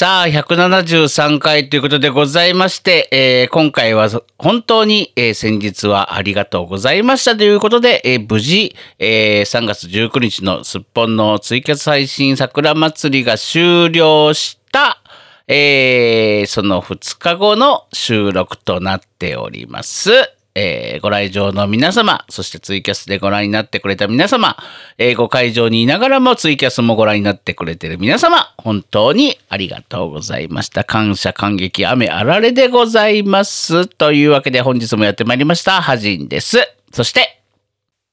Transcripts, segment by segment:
さあ、173回ということでございまして、えー今回は本当に、えー先日はありがとうございましたということで、えー無事、え3月19日のすっぽんのツイキャス配信桜祭りが終了した、えその2日後の収録となっております。えーご来場の皆様、そしてツイキャスでご覧になってくれた皆様、えーご会場にいながらもツイキャスもご覧になってくれてる皆様、本当にありがとうございました。感謝感激雨あられでございます。というわけで本日もやってまいりました、はじんです。そして、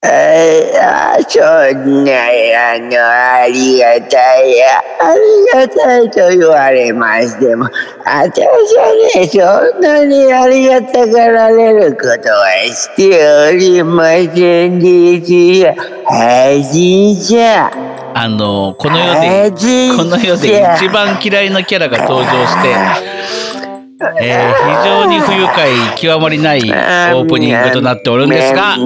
えー、そんな、あの、ありがたいや、ありがたいと言われましても、私はね、そんなにありがたがられることはしておりませんですよ。はじじゃ。あの、この世はで、じこの世で一番嫌いなキャラが登場して、えー非常に不愉快極まりないオープニングとなっておるんですが。うる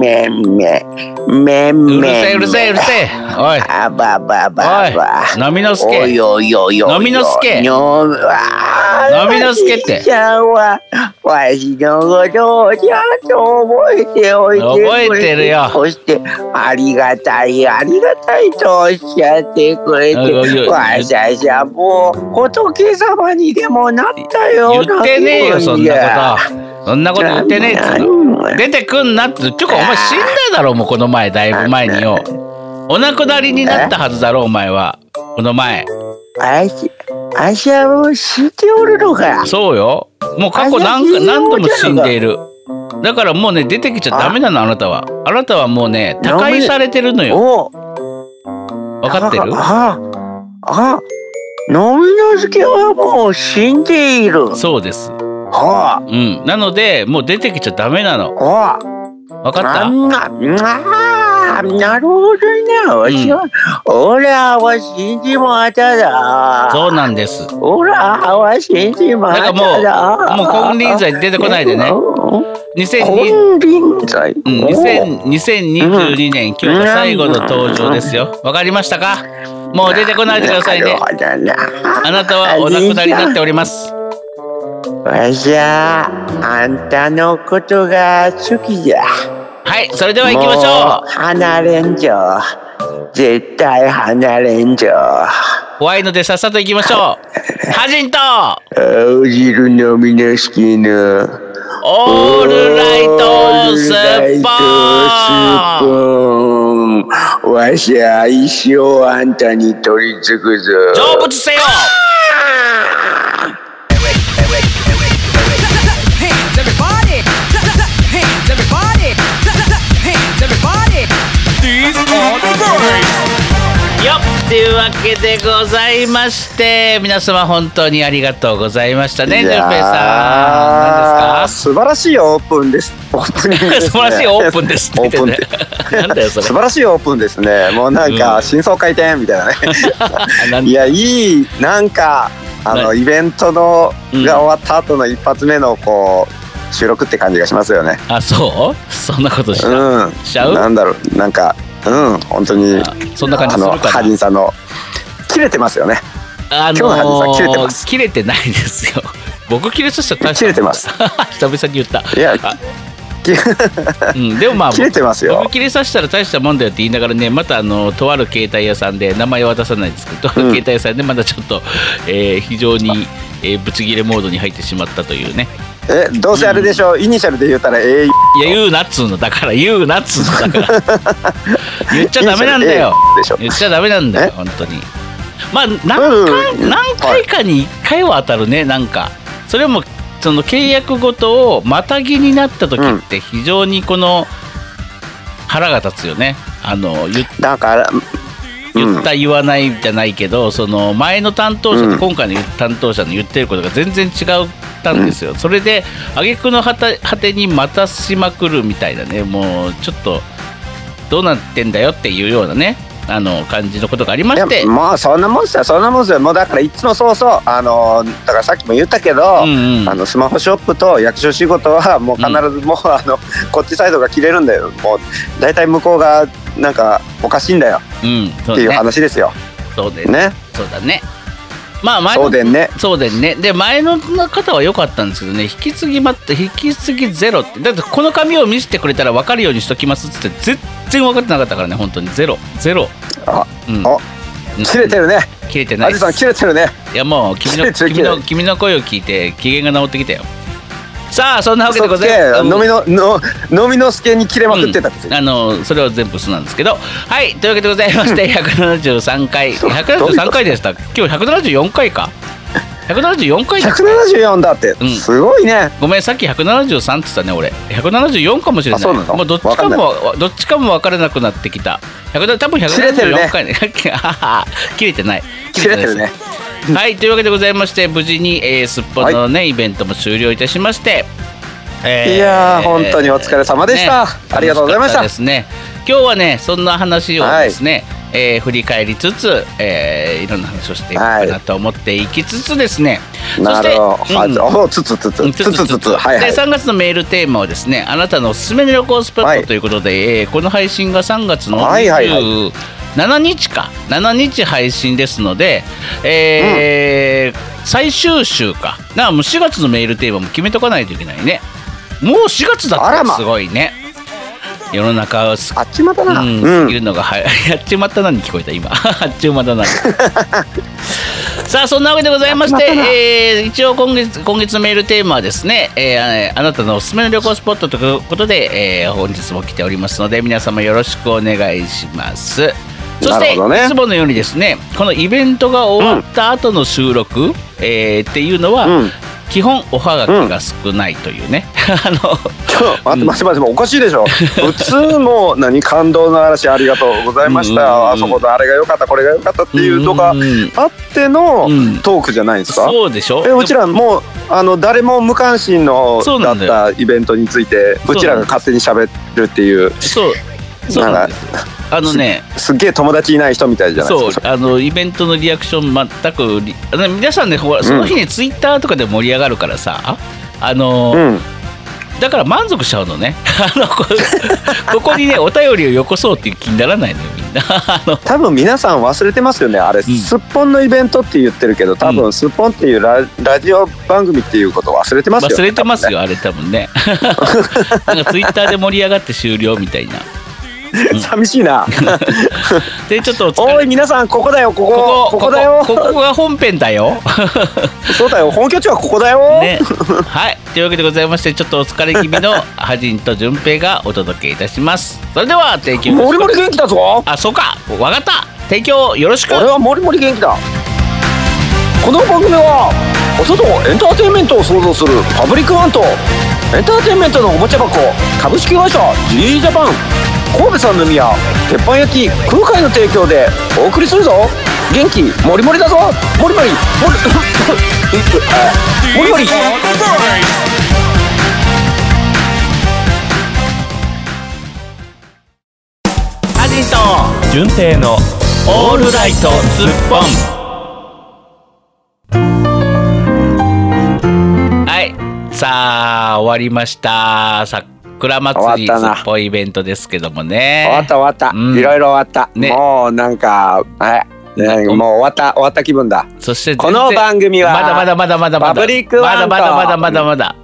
せえうるせえうるせえおいあばばばば。おいのみのすけ。のみのすけののみのすけってわしのことをちゃん。と覚えておいて覚えてるよそして、ありがたい、ありがたいとおっしゃってくれて、わしゃしゃもう、仏様にでもなったような言ってねえよそんなここと。そんなこと言ってねえっつうの。出てくんなってちょこお前死んだだろもうこの前だいぶ前によ。お亡くなりになったはずだろお前は。この前。あし、あしはもう知っておるのか。そうよ。もう過去何か何度も死んでいる。だからもうね出てきちゃダメなのあなたは。あなたはもうね他界されてるのよ。お分かってる？ああ、あ、のみのすけはもう死んでいる。そうです。はうん。なのでもう出てきちゃダメなの。あ、は分かった？あ、んな、なるほどね。わしは、おらは死んじまっただ。そうなんです。おらは死んじまっただ。なんかもうもう金輪際出てこないでね。うん。2020金輪際。うん、2000 2022年、今日が最後の登場ですよ。わかりましたか？もう出てこないでくださいね。あなたはお亡くなりになっております。わしゃあんたのことが好きじゃ。はい、それでは行きましょもう離れんじょ。絶対離れんじょ。う。怖いのでさっさと行きましょう。ハジンと青汁飲みきな。オールライトスッポンわしゃ一生あんたに取り付くぞ。成仏せよ Hands というわけでございまして、皆様本当にありがとうございましたね、いジュンペイさん。何ですか？素晴らしいオープンです。オープ。素晴らしいオープンですオープン言ってねなんだよそれ素晴らしいオープンですね。もうなんうんか真相回転みたいなね。いやいいなんかあなのイベントのうんが終わった後の一発目のこう収録って感じがしますよね。あ、そう？そんなことした、うん。しちゃう？なんだろうなんかうん本当にあそんな感じあのするかなハジンさんの切れてますよね。あ今日のハジさん切れてーます切れてないですよ。僕切れさせた切れてます。久々に言った。いやあ うん、でもまあ切れてますよ僕。切れさせたら大したもんだよって言いながらねまたあのとある携帯屋さんで名前は出さないですけど、とある携帯屋さんでまだちょっと、えー非常に、えーブチギレモードに入ってしまったというねえどうせあれでしょ？う、イニシャルで言ったら A いや言うなっつうのだから言うなっつうのだから。言 っちゃダメなんだよ。言っちゃダメなんだよえ？本当に。まあ何うん回何回かに1回は当たるねなんか。それもその契約ごとをまたぎになった時って非常にこの腹が立つよね。あの言っだから言った言わないじゃないけど、その前の担当者とうん。今回の担当者の言ってることが全然違ったんですよ、それで挙句の果て果てにまたしまくるみたいなねもうちょっとどうなってんだよっていうようなねあの感じのことがありまして。もうそんなもんっすよ。そんなもんっすよ。もうだからいつもそうそう。あのだからさっきも言ったけど、うんうん。あのスマホショップと役所仕事はもう必ずもう、あのこっちサイドが切れるんだよ。もう大体向こうがなんかおかしいんだよ。うんそうっていうね話ですよ。そうでね。そうだね。まあ前のそうでんね。そうでんね。で前の方は良かったんですけどね。引き継ぎまって引き継ぎゼロって。だってこの紙を見せてくれたら分かるようにしときますっつって全然分かってなかったからね本当に。ゼロ。ゼロ。あ、うん。あ切れてるね。切れてないアジさん切れてるね。いやもう君の君の君の声を聞いて機嫌が治ってきたよさあそんなわけでございます。け。飲みのの飲みの助に切れまくってたんですよ、あのそれは全部嘘なんですけど。はい。というわけでございまして 173回どう。いうこと173回でした。今日174回か。174回だ174だって、うん。すごいね。ごめんさっき173って言ったね俺。174かもしれない。あそうなの？もうどっちかもどっちかも分からなくなってきた。100多分切れてるね。174回ね切れてない切れてるね はいというわけでございまして無事に、えー、すっぽんのね、イベントも終了いたしまして、えーいやー本当にお疲れ様でした。ありがとうございました。ですね。今日はねそんな話をですね、えー振り返りつつ、えーいろんな話をしていこうかなと思っていきつつですね、なるほど、そして、うんつつつつうんつつつつ。はいはい。で3月のメールテーマはですねあなたのおすすめの旅行スポットということで、えーこの配信が3月のはいはいはい27日か。7日配信ですので、えー最終週か。なあもう4月のメールテーマも決めとかないといけないね。もう4月だったあらま。すごいね。世の中はすあっちまたな、ううん。ん、過ぎるのが早いやっちまったなに聞こえた今。あっちまったな さあそんなわけでございまして、えー一応今月今月のメールテーマはですね、えーあなたのおすすめの旅行スポットということで、えー本日も来ておりますので皆様よろしくお願いしますそして、ねいつものようにですねこのイベントが終わった後の収録、えーっていうのは、うん。基本おはがきが少ないというね、あのちょ待って待って待っておかしいでしょ。普通も何感動の嵐ありがとうございました。うん。うんうんあそこのあれが良かったこれが良かったっていうのがうん。うんうんあってのうん。トークじゃないんですか？そうでしょ？えうちらもうあの誰も無関心のだったイベントについてそううちらが勝手に喋るっていう。そう。そうなんですよあのねすっげえ友達いない人みたいじゃないそうですか。あのイベントのリアクション全く皆さんねほらその日にツイッターとかで盛り上がるからさ、あの、うん。だから満足しちゃうのね。あのこここにねお便りをよこそうっていう気にならないのよみんな。多分皆さん忘れてますよね。あれ、ん。すっぽんのイベントって言ってるけど多う分すっぽんっていうララジオ番組っていうこと忘れてますよ、忘れてますよあれ多分ね。なんかツイッターで盛り上がって終了みたいな寂しいな。でちょっとおいれ。皆さんここだよここ。ここここだよ。ここが本編だよ。そうだよ本拠地はここだよ、ね、はい。というわけでございましてちょっとお疲れ気味のハジンと順平がお届けいたします。それでは提供モリモリ元気だぞ。あそうか。わかった。提供よろしく。俺はモリモリ元気だ。この番組は音とエンターテインメントを創造するパブリックワンとエンターテインメントのおもちゃ箱株式会社 GE ジャパン神戸三宮鉄板焼き空海の提供でお送りするぞ。元気モリモリだぞ。モリモリモリモリモリ These are the birds. ハジンと純正のオールライトスッポン。はい。さあ終わりました。桜祭りっぽんイベントですけどもね。終わった終わった、うん。いろいろ終わった、ね。もうなんかはいねもう終わった終わった気分だ。そしてこの番組はまだまだまだまだまだ。まだまだまだまだまだ。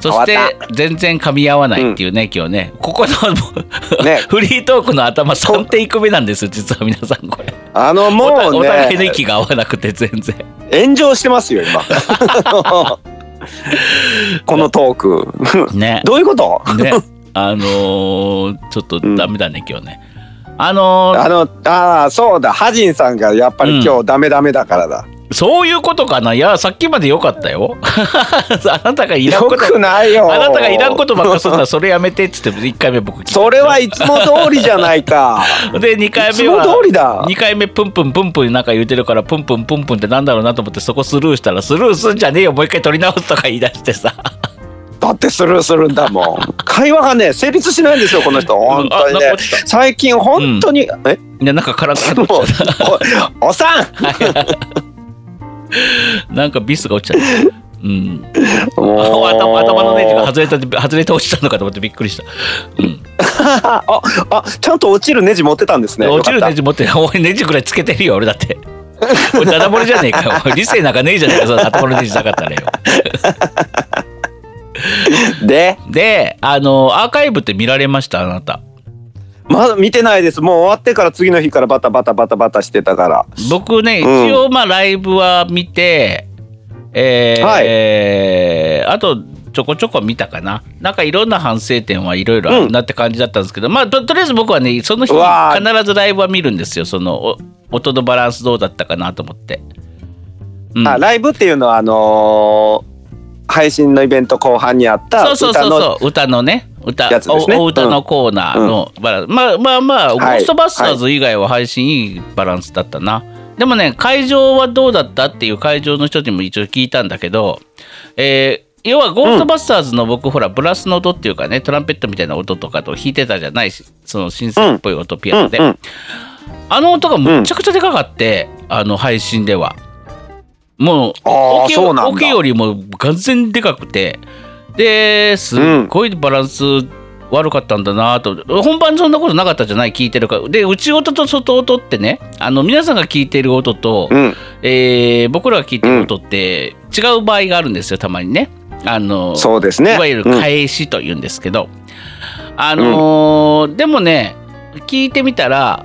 そして全然噛み合わないっていうね、今日ね。ここの、ね。フリートークの頭3テイク目なんです実は皆さんこれ。あのもうお互いのね息が合わなくて全然。炎上してますよ今 このトーク。ね。どういうこと？ね。あのーちょっとダメだね、今日ね。あのーあのああそうだ。ハジンさんがやっぱり今日ダメダメだからだ、そういうことかな？いやさっきまで良かったよ。あなたがいらんよことくないよ。あなたがいらんことばっかするならそれやめてっつって1回目僕聞いた。それはいつも通りじゃないか。で2回いつも目は通りだ。2回目プンプンプンプンなんか言うてるからプンプンプンプンってなんだろうなと思ってそこスルーしたらスルーすんじゃねえよもう一回取り直すとか言い出してさ。だってスルーするんだもん。会話がね成立しないんですよこの人。本当にね。最近本当に、え？いやなんかカラカラもう落ちちゃっおさん！た なんかビスが落ちちゃった。うん。頭頭のネジが外れた外れて落ちたのかと思ってびっくりした、うん、ああちゃんと落ちるネジ持ってたんですね。落ちるネよジ持って おいネジぐらいつけてるよ俺だって。かっこれダダ漏れじゃねえか。よ理性なんかねえじゃねえかそのダダ漏れでしなかったらよ。で？であのアーカイブって見られましたあなたまだ見てないです。もう終わってから次の日からバタバタバタバタしてたから。僕ねうん。一応まあライブは見て、えーはい。えーあとちょこちょこ見たかな。なんかいろんな反省点はいろいろあるなって感じだったんですけど、まあととりあえず僕はねその日必ずライブは見るんですよ。そのお音のバランスどうだったかなと思って。うん。あライブっていうのはあのー配信のイベント後半にあったそうそうそう歌のそう。歌のね。歌やつですね。おお歌のコーナーのバランス、まあまあまあ、ゴはい。ーストバスターズ以外は配信いいバランスだったな、でもね会場はどうだったっていう会場の人にも一応聞いたんだけどえー要はゴーストバスターズの僕、ほらブラスの音っていうかねトランペットみたいな音とかと弾いてたじゃないしそのシンセっぽい音、ピアノで、うん。うん。あの音がむちゃくちゃでかかって、あの配信ではもうあーオケそうなんだ。オケよりも完全でかくて。ですっごいバランス悪かったんだなと、本番そんなことなかったじゃない？聞いてるか。らで内音と外音ってねあの皆さんが聞いてる音と、うん。えー僕らが聞いてる音って違う場合があるんですよたまにね。あのそうですね。いわゆるうん。返しというんですけど、あのーでもね聞いてみたら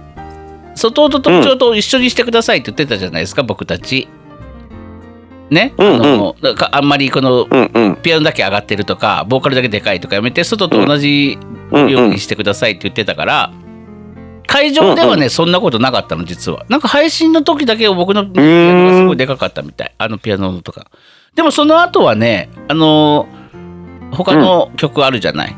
外音と内音を一緒にしてくださいって言ってたじゃないですか、僕たち。ね、うんうんあのあんまりこのうんうん。ピアノだけ上がってるとかボーカルだけでかいとかやめて外と同じうんようにしてくださいって言ってたから、会場ではね、そんなことなかったの実は。なんか配信の時だけ僕のピアノがすごいでかかったみたい。あのピアノのとか。でもその後はねあのー他の曲あるじゃない、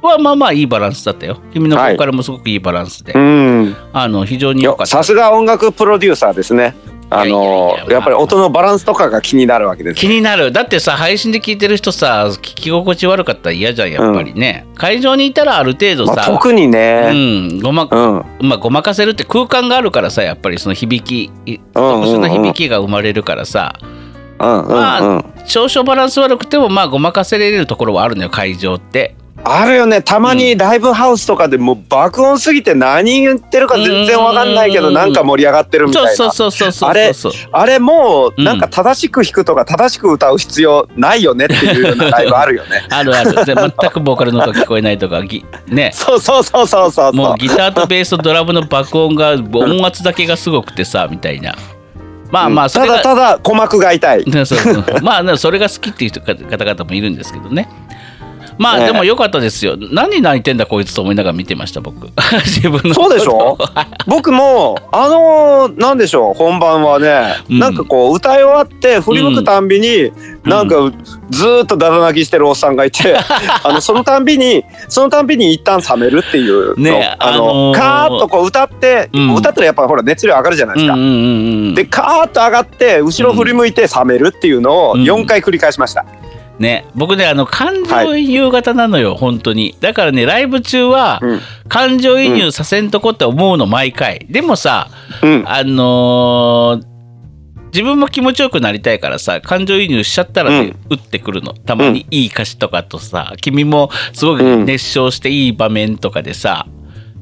はまあまあいいバランスだったよ。君のボーカルもすごくいいバランスで、うん。あの非常に良よかった。さすが音楽プロデューサーですねあのいやっぱり音のバランスとかが気になるわけです気になる。だってさ配信で聞いてる人さ聞き心地悪かったら嫌じゃんやっぱりね、会場にいたらある程度まあさ、特にね。うんごまうん。まあ、ごまかせるって空間があるからさやっぱりその響きい特殊な響きが生まれるからさ、うんうんまうん。あ少々バランス悪くてもまあごまかせれるところはあるのよ会場って。あるよね。たまにライブハウスとかでもう爆音すぎて何言ってるか全然わかんないけうんどなんか盛り上がってるみたいな。そうそうそうそうそうあれあれもうなんか正しく弾くとか正しく歌う必要ないよねっていうようなライブあるよね。あるある。で全くボーカルの音聞こえないとかぎね。そうそうそうそうそうもうギターとベースとドラムの爆音が音圧だけがすごくてさみたいな。まあまあそたれがだただ鼓膜が痛い。ねそうそう。まあねそれが好きっていう人方々もいるんですけどねまあねでも良かったですよ。何泣いてんだこいつと思いながら見てました僕。自分のそうでしょ？僕もあのーなんでしょう？本番はね、うん。なんかこう歌い終わって振り向くたんびに、なんかずーっとだだ泣きしてるおっさんがいて、あのそのたんびにそのたんびに一旦冷めるっていうの。ねあの、ーカーッとこう歌って、うん。歌ったらやっぱほら熱量上がるじゃないですか。うんうんうんうん。でカーッと上がって後ろ振り向いて冷めるっていうのをうん。4回繰り返しました。ね僕ねあの感情移入型なのよ、本当に。だからねライブ中はうん。感情移入させんとこって思うの毎回。でもさうん。あのー自分も気持ちよくなりたいからさ感情移入しちゃったらね、打ってくるの。たまにいい歌詞とかとさ、君もすごく熱唱していい場面とかでさ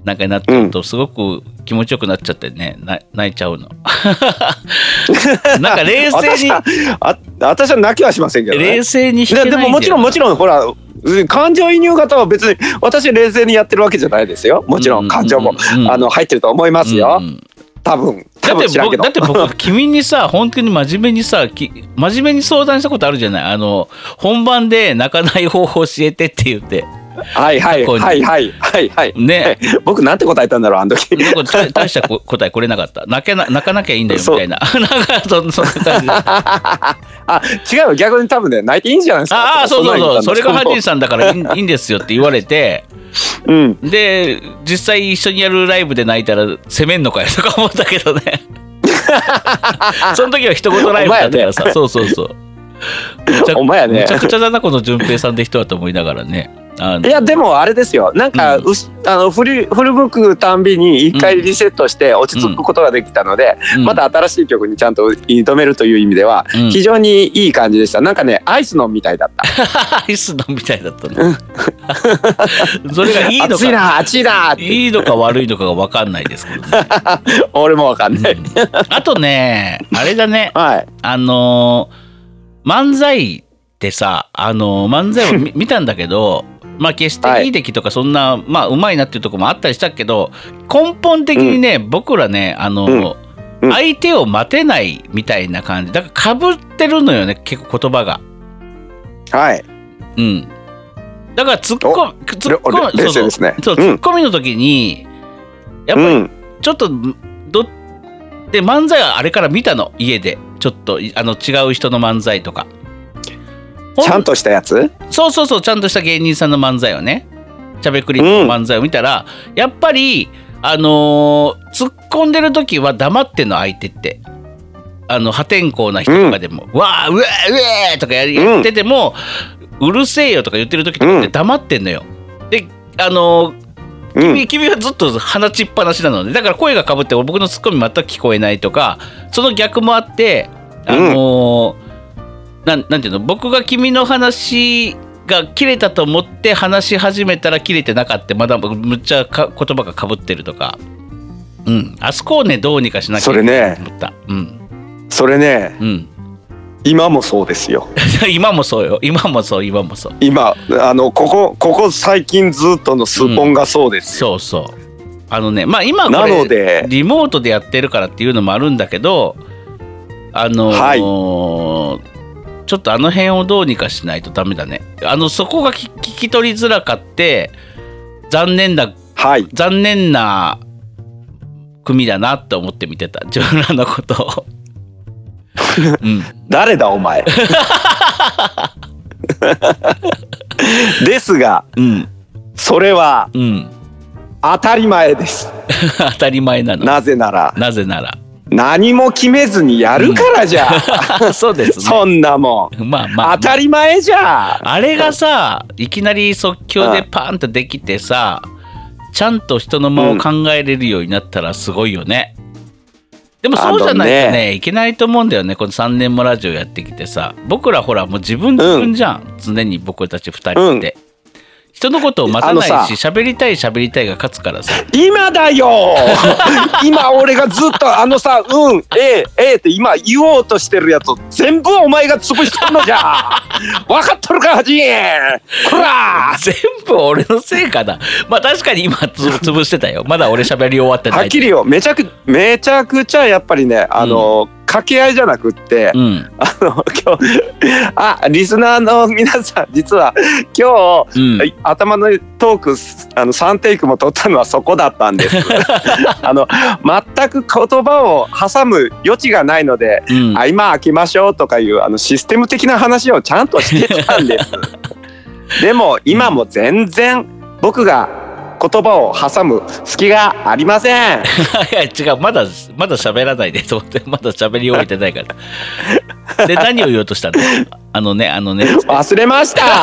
なんかなってるとすごく気持ちよくなっちゃってねな泣いちゃうの。なんか冷静に 私はあ私は泣きはしませんけどね。冷静にででももちろんもちろんほらうん感情移入型は別に私冷静にやってるわけじゃないですよ。もちろん感情も、うんうん。あの入ってると思いますよ、うんうん。多分多だって僕だって僕君にさ本当に真面目にさき真面目に相談したことあるじゃない？あの本番で泣かない方法教えてって言ってはいはいはいはいはいはい。ね。僕なんて答えたんだろうあの時。なんか大大したこ答えこれなかった。泣けな泣かなきゃいいんだよみたいな。なんかそそんな感じで。ああ違う逆に多分ね泣いていいんじゃないですか。あそうそうそう。それがハジンささんだからいいんですよって言われて。うん。で実際一緒にやるライブで泣いたら責めんのかよとか思ったけどね。その時は一言ライブだったからさ、そうそうそう お前やね。むちゃくちゃだなこの順平さんって人はと思いながらね。いやでもあれですよ。なんか、うん。あの振り振り向くたんびに一回リセットして落ち着くことができたので、うん。また新しい曲にちゃんと挑めるという意味ではうん。非常にいい感じでした。なんかねアイスのみたいだった。アイスのみたいだったの。それがいいのか。熱いな熱いいいのか悪いのかが分かんないですけどね。俺もわかんない、あとねあれだね。はい。あのー漫才ってさあのー漫才を見 見たんだけどまあ決していい出来とかそんな、まあうまいなっていうところもあったりしたけど根本的にね、僕らねあのーうん。うん。相手を待てないみたいな感じ。だからかぶってるのよね結構言葉が。はい。うん。だからツッコミ、ツッコミ、そうそう、うん。ツッコミの時に、やっぱりうん。ちょっと、ど、で、漫才はあれから見たの、家で。ちょっと、いあの、違う人の漫才とか。ほちゃんとしたやつ？そうそうそう、ちゃんとした芸人さんの漫才をね、しゃべくりの漫才を見たら、やっぱり、あのー突っ込んでる時は黙ってんの、相手って。あの、破天荒な人とかでも、うわー、うえーとかやってても、うるせえよとか言ってる時とかって黙ってんのよ。で、あのーうん君君はずっと放ちっぱなしなのでだから声がかぶって僕のツッコミ全く聞こえないとかその逆もあってあのーなんなんていうの僕が君の話が切れたと思って話し始めたら切れてなかったまだむっちゃか言葉がかぶってるとか、うん、あそこをねどうにかしなきゃいけないと思った、うん。それね。うん、今もそうですよ。今もそうよ。今もそう。今もそう。今あのここここ最近ずっとのスポンがそうですよ、そうそう。あのねまあ今こなのれでリモートでやってるからっていうのもあるんだけどあのーちょっとあの辺をどうにかしないとダメだね。あのそこが聞聞き取りづらかって残念だはい。残念な組だなって思って見てた。自分らのことを。うん、誰だお前。ですがうん、それはうん、当たり前です。当たり前なの。なぜなら。なぜなら。何も決めずにやるからじゃ、そうですね。そんなもん。まあまあ、当たり前じゃ。あれがさいきなり即興でパーンとできてさちゃんと人の間を考えれるようになったらすごいよね。でもそうじゃないとねあのいけないと思うんだよね。この3年もラジオやってきてさ。僕らほらもう自分自分じゃん、常に僕たち2人って、人のことを待たないし喋りたい喋りたいが勝つからさ。今だよ！今俺がずっとあのさ「うんええええ」って今言おうとしてるやつを全部お前が潰しとんのじゃ！分かっとるかハジこら！全部俺のせいかな。まあ確かに今つ潰してたよ。まだ俺喋り終わってない。はっきりよめちゃくめちゃくちゃやっぱりねあの、掛け合いじゃなくって、うん。あの今日あリスナーの皆さん実は今日、うん。頭のトークあの3テイクも取ったのはそこだったんです。あの全く言葉を挟む余地がないので、うん。あ今開けましょうとかいうあのシステム的な話をちゃんとしてたんです。でも今も全然僕が言葉を挟む隙がありません。いや違うまだまだ喋らないでと思ってまだ喋り終えてないから。で何を言おうとしたの？あのねあのね。忘れました。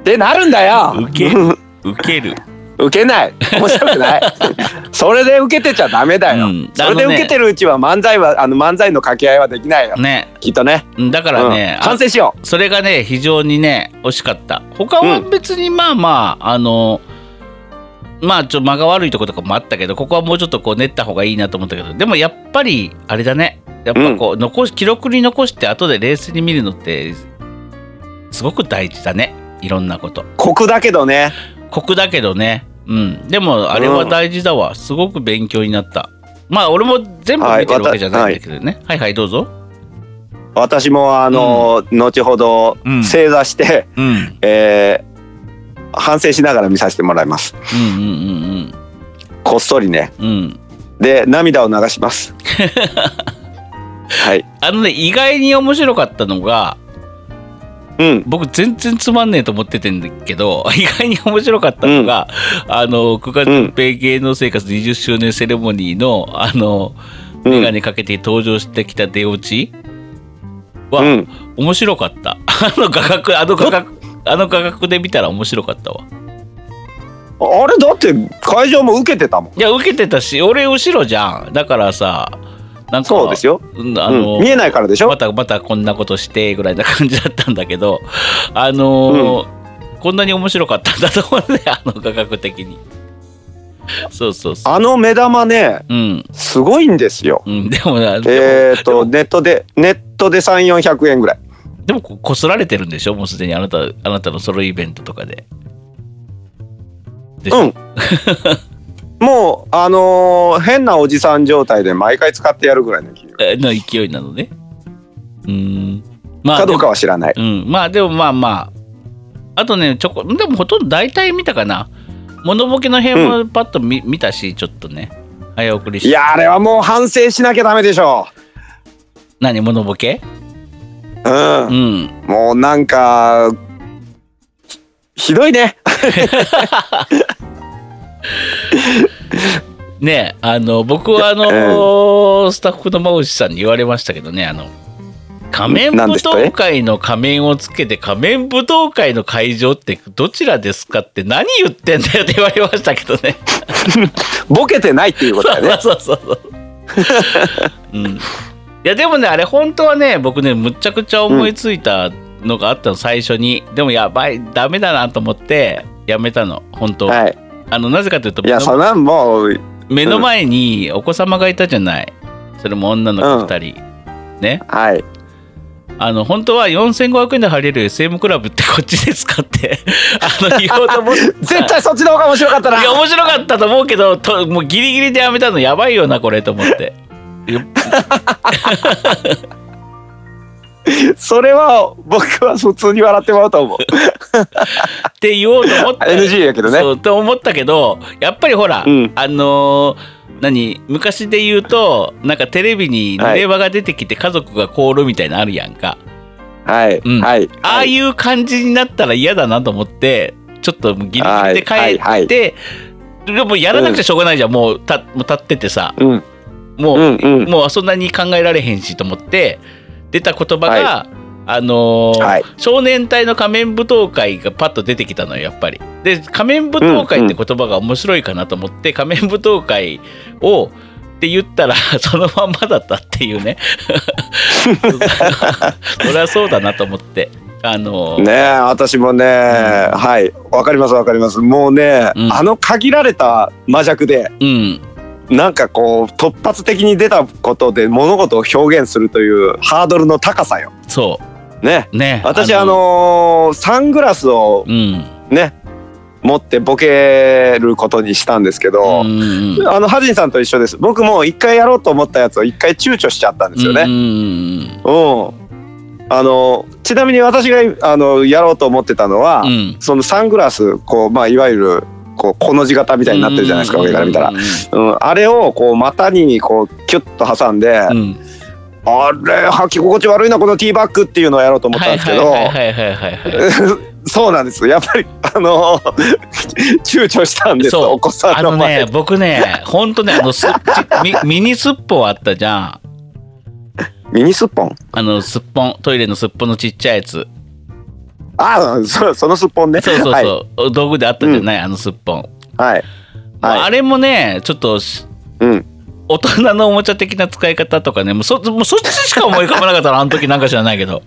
ってなるんだよ。受ける受ける受けない。面白くない。それで受けてちゃダメだよ、うん。それで受けてるうちは漫才はあの漫才の掛け合いはできないよ、ね。きっとね。だからね、うん。反省しよそれがね非常にね惜しかった。他は別にまあまあ、あのまあちょっと間が悪いところとかもあったけどここはもうちょっとこう練った方がいいなと思ったけどでもやっぱりあれだね。やっぱこう、残し記録に残して後で冷静に見るのってすごく大事だね。いろんなこと。う酷だけどね。酷だけどねうん。でもあれは大事だわ、すごく勉強になった。まあ俺も全部見てるわけじゃないんだけどね、はい、はいどうぞ。私もあの、後ほどうん。正座して、うん。えー反省しながら見させてもらいます。うんうんこっそりね。うんうんうん。で涙を流します。はい。あのね意外に面白かったのがうん。僕全然つまんねえと思っててんだけど 意外に面白かったのが、あの9月うん平芸能生活20周年セレモニーのあのうん。眼鏡かけて登場してきた出落ちは、うん。面白かった。あの画角あの画角あの価格で見たら面白かったわ。あれだって会場も受けてたもん。いや受けてたし俺後ろじゃん。だからさなんかそうですよ、うんあの、うん。見えないからでしょ？またまたこんなことしてぐらいな感じだったんだけど あのーこんなに面白かったんだと思うね あの価格的に。そうそうそあの目玉ねううん。すごいんですよ。うんでもなえっ、とネットでネットで3400円ぐらい。でもここすられてるんでしょ？もうすでにあなたあなたのソロイベントとかで。うん もうあのー変なおじさん状態で毎回使ってやるぐらいの勢い。えの勢いなのね。うん。まかどうかはは知らない。うん。まあでもまあまあ。あとねちょこでもほとんど大体見たかな。モノボケの辺もパッと見,、見たしちょっとね。早送りしていやあれはもう反省しなきゃダメでしょ。何モノボケ？ううん。うん。もうなんかひひどいね ねあの僕はあの、スタッフの真内さんに言われましたけどねあの仮面舞踏会の仮面をつけて仮面舞踏会の会場ってどちらですかって何言ってんだよって言われましたけどね。ボケてないっていうことだよね。そうそうそう。う。ん、いやでもねあれ本当はね僕ねむっちゃくちゃ思いついたのがあったの最初に。でもやばいダメだなと思ってやめたの本当、はいあのなぜかというといやそもう目の前にお子様がいたじゃない。それも女の子2人、ね。はい。あの本当は4500円で入れる SM クラブってこっちですかって。あの言おうと思って絶対そっちの方が面白かったな。いや面白かったと思うけどともうギリギリでやめたのやばいよなこれと思って。よ それは僕は普通に笑ってもらうと思う。って言おうと思って NG やけどね。そうと思ったけどやっぱりほら、うん。あのー何昔で言うとなんかテレビに濡れ場が出てきて家族が凍るみたいなのあるやんか、はい、うん。はいああいう感じになったら嫌だなと思ってちょっとギリギリで帰はいはいって、でもやらなくちゃしょうがないじゃん、もうたもう立っててさ。うん。もう、うんうん。もうそんなに考えられへんしと思って出た言葉が、はあのーはい。少年隊の仮面舞踏会がパッと出てきたのよやっぱり。で仮面舞踏会って言葉が面白いかなと思って、仮面舞踏会をって言ったら そのまんまだったっていうね。それはそうだなと思って。あのーねえ私もね、はい。わかりますわかります。もうね、うん。あの限られた魔弱で。うんなんかこう突発的に出たことで物事を表現するというハードルの高さよ。そねう。ね。私あのーサングラスをうん。ね持ってボケることにしたんですけど、うんうんあのハジンさんと一緒です。僕も一回やろうと思ったやつを一回躊躇しちゃったんですよね。うんうんうんあのちなみに私があのやろうと思ってたのは、うん。そのサングラスこうまあいわゆるこうこの字型みたいになってるじゃないですか、上から見たら。う、ん。うん、あれをこう股にこうキュッと挟んで、うん。あれ履き心地悪いなこのティーバッグっていうのをやろうと思ったんですけど、そうなんですやっぱりあの躊躇したんですお子さあのんの前でね僕ねほんとねあのすちミミニスッポンあったじゃんミニスッポンあのすっぽんトイレのすっぽんのちっちゃいやつああそそのすっぽんね。そうそうはい。そう、道具であったじゃない、あのすっぽん、はい、はい。あれもねちょっとしうん。大人のおもちゃ的な使い方とかねもうそもうそっちしか思い浮かばなかったの あの時なんか知らないけど。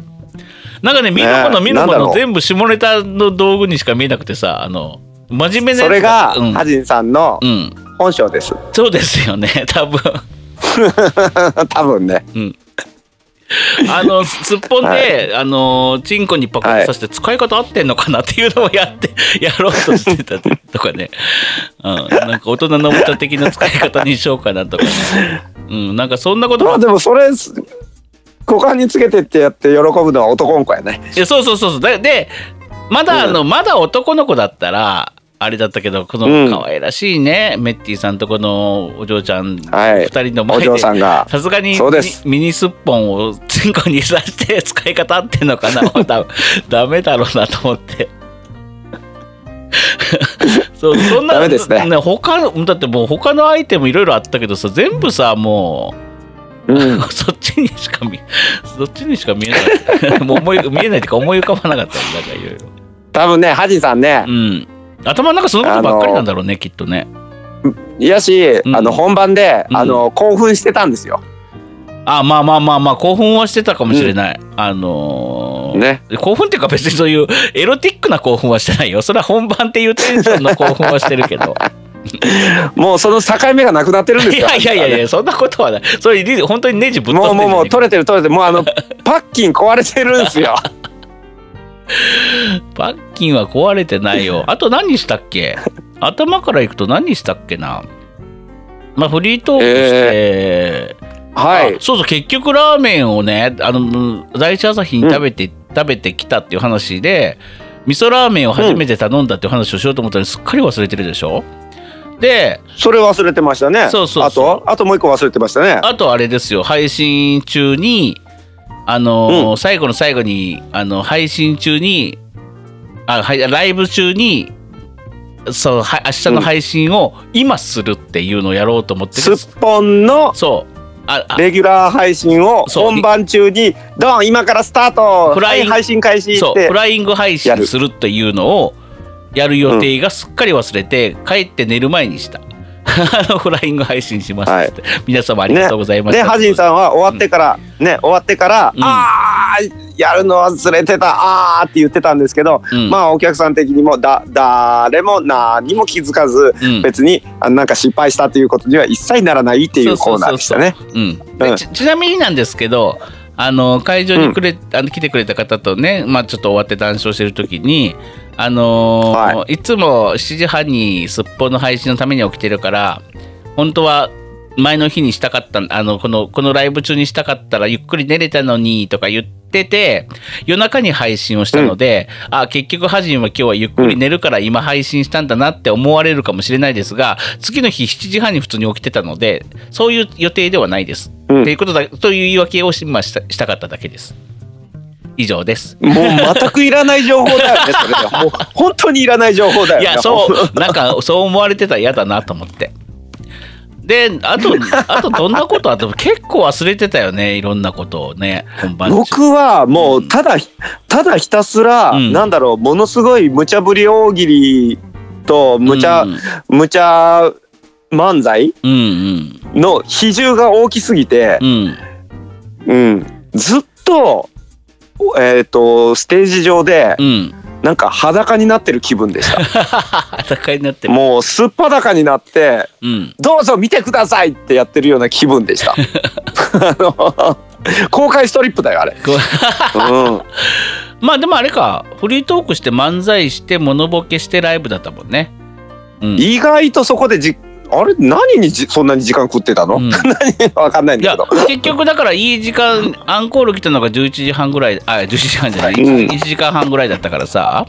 なんかね見るもの見るもの全部下ネタの道具にしか見えなくてさあの真面目なそれが、うん。ハジンさんのうん、本性です。そうですよね多分。多分ね。うんあのすすっぽんで、あのチンコにパコッとさせて使い方合ってんのかなっていうのをやって やろうとしてたとかね、うん、なんか大人のおもちゃ的な使い方にしようかなとかね、うん、なんかそんなことも。まあでもそれ股間につけてってやって喜ぶのは男の子やね。いやそうそうそうそう。だでまだあの、まだ男の子だったらあれだったけどこうん。の可愛らしいね、メッティさんとこのお嬢ちゃんはい。二人の前でお嬢さんがさすがにミミニスッポンをチンコに刺して 使い方合ってんのかな？ダダメだろうなと思って。そうそんなダメですね。他のだってもう他のアイテムいろいろあったけどさ全部さもううん。そっちにしか見そっちにしか見えない。もう思い見えないっていうか思い浮かばなかったんだからいろいろ。多分ねハジンさんね。う、ん頭の中そのことばっかりなんだろうねきっとね。いやし、うん。あの本番で、うん。あの興奮してたんですよ。あまあまあまあまあ興奮はしてたかもしれない、あのーね。興奮っていうか別にそういうエロティックな興奮はしてないよ。それは本番っていうテンションの興奮はしてるけど。もうその境目がなくなってるんですよ。いやいやいやいやそんなことはない。それリ本当にネジぶっ飛んでるもうもうもう取れてる取れてる。もうあのパッキン壊れてるんですよ。パッキンは壊れてないよ。あと何したっけ？頭からいくと何したっけな？まあフリートークして、はいあ。そうそう結局ラーメンをねあの第一朝日に食べて、食べてきたっていう話で味噌ラーメンを初めて頼んだっていう話をしようと思ったらすっかり忘れてるでしょ？でそれ忘れてましたね。そうそうそうあとあともう一個忘れてましたね。あとあれですよ配信中にあのー最後の最後にあの配信中にあはいライブ中にそうは明日の配信を今するっていうのをやろうと思ってすっぽんのそう。ああ。レギュラー配信を本番中に「ドン今からスタート。フラインはい配信開始!」ってフライング配信するっていうのをやる予定がすっかり忘れて、帰って寝る前にしたフライング配信しますって、皆様ありがとうございました、でハジンさんは終わってから、ね終わってから「うん。あーやるの忘れてたあー」って言ってたんですけど、うん。まあお客さん的にもだ誰も何も気づかず、うん。別にあなんか失敗したっていうことには一切ならないっていうコーナーでしたね。ちなみになんですけどあの会場にくれ、あの来てくれた方とね、まあ、ちょっと終わって談笑してる時に、あのー、はいつも7時半にすっぽんの配信のために起きてるから本当は前の日にしたかったあのこのこのライブ中にしたかったらゆっくり寝れたのにとか言ってて夜中に配信をしたので、あ結局ハジンは今日はゆっくり寝るから今配信したんだなって思われるかもしれないですが次の日7時半に普通に起きてたのでそういう予定ではないです。うんっていうことだという言い訳を今したしたかっただけです。以上です。もう全くいらない情報だよねそれで もう本当にいらない情報だよね。いやそう。なんかそう思われてたら嫌だなと思って。であと あとどんなことあっても結構忘れてたよねいろんなことをね本番中。僕はもうただただひたすら、うん。なんだろうものすごい無茶ぶり大喜利と無茶、うん。無茶漫才うん。の比重が大きすぎてう、ん。うん。ずっと,、えー、とステージ上でうんうんなんか裸になってる気分でした 戦いになってる。もうすっぱだかになってうん「どうぞ見てください!」ってやってるような気分でした あの公開ストリップだよあれ、こううん、まあでもあれかフリートークして漫才してモノボケしてライブだったもんね。うん、意外とそこでじあれ何にじそんなに時間食ってたの、うん。何わかんないんだけど。結局だからいい時間アンコール来たのが11時半ぐらいあ11時半じゃない、うん。1時間半ぐらいだったからさ。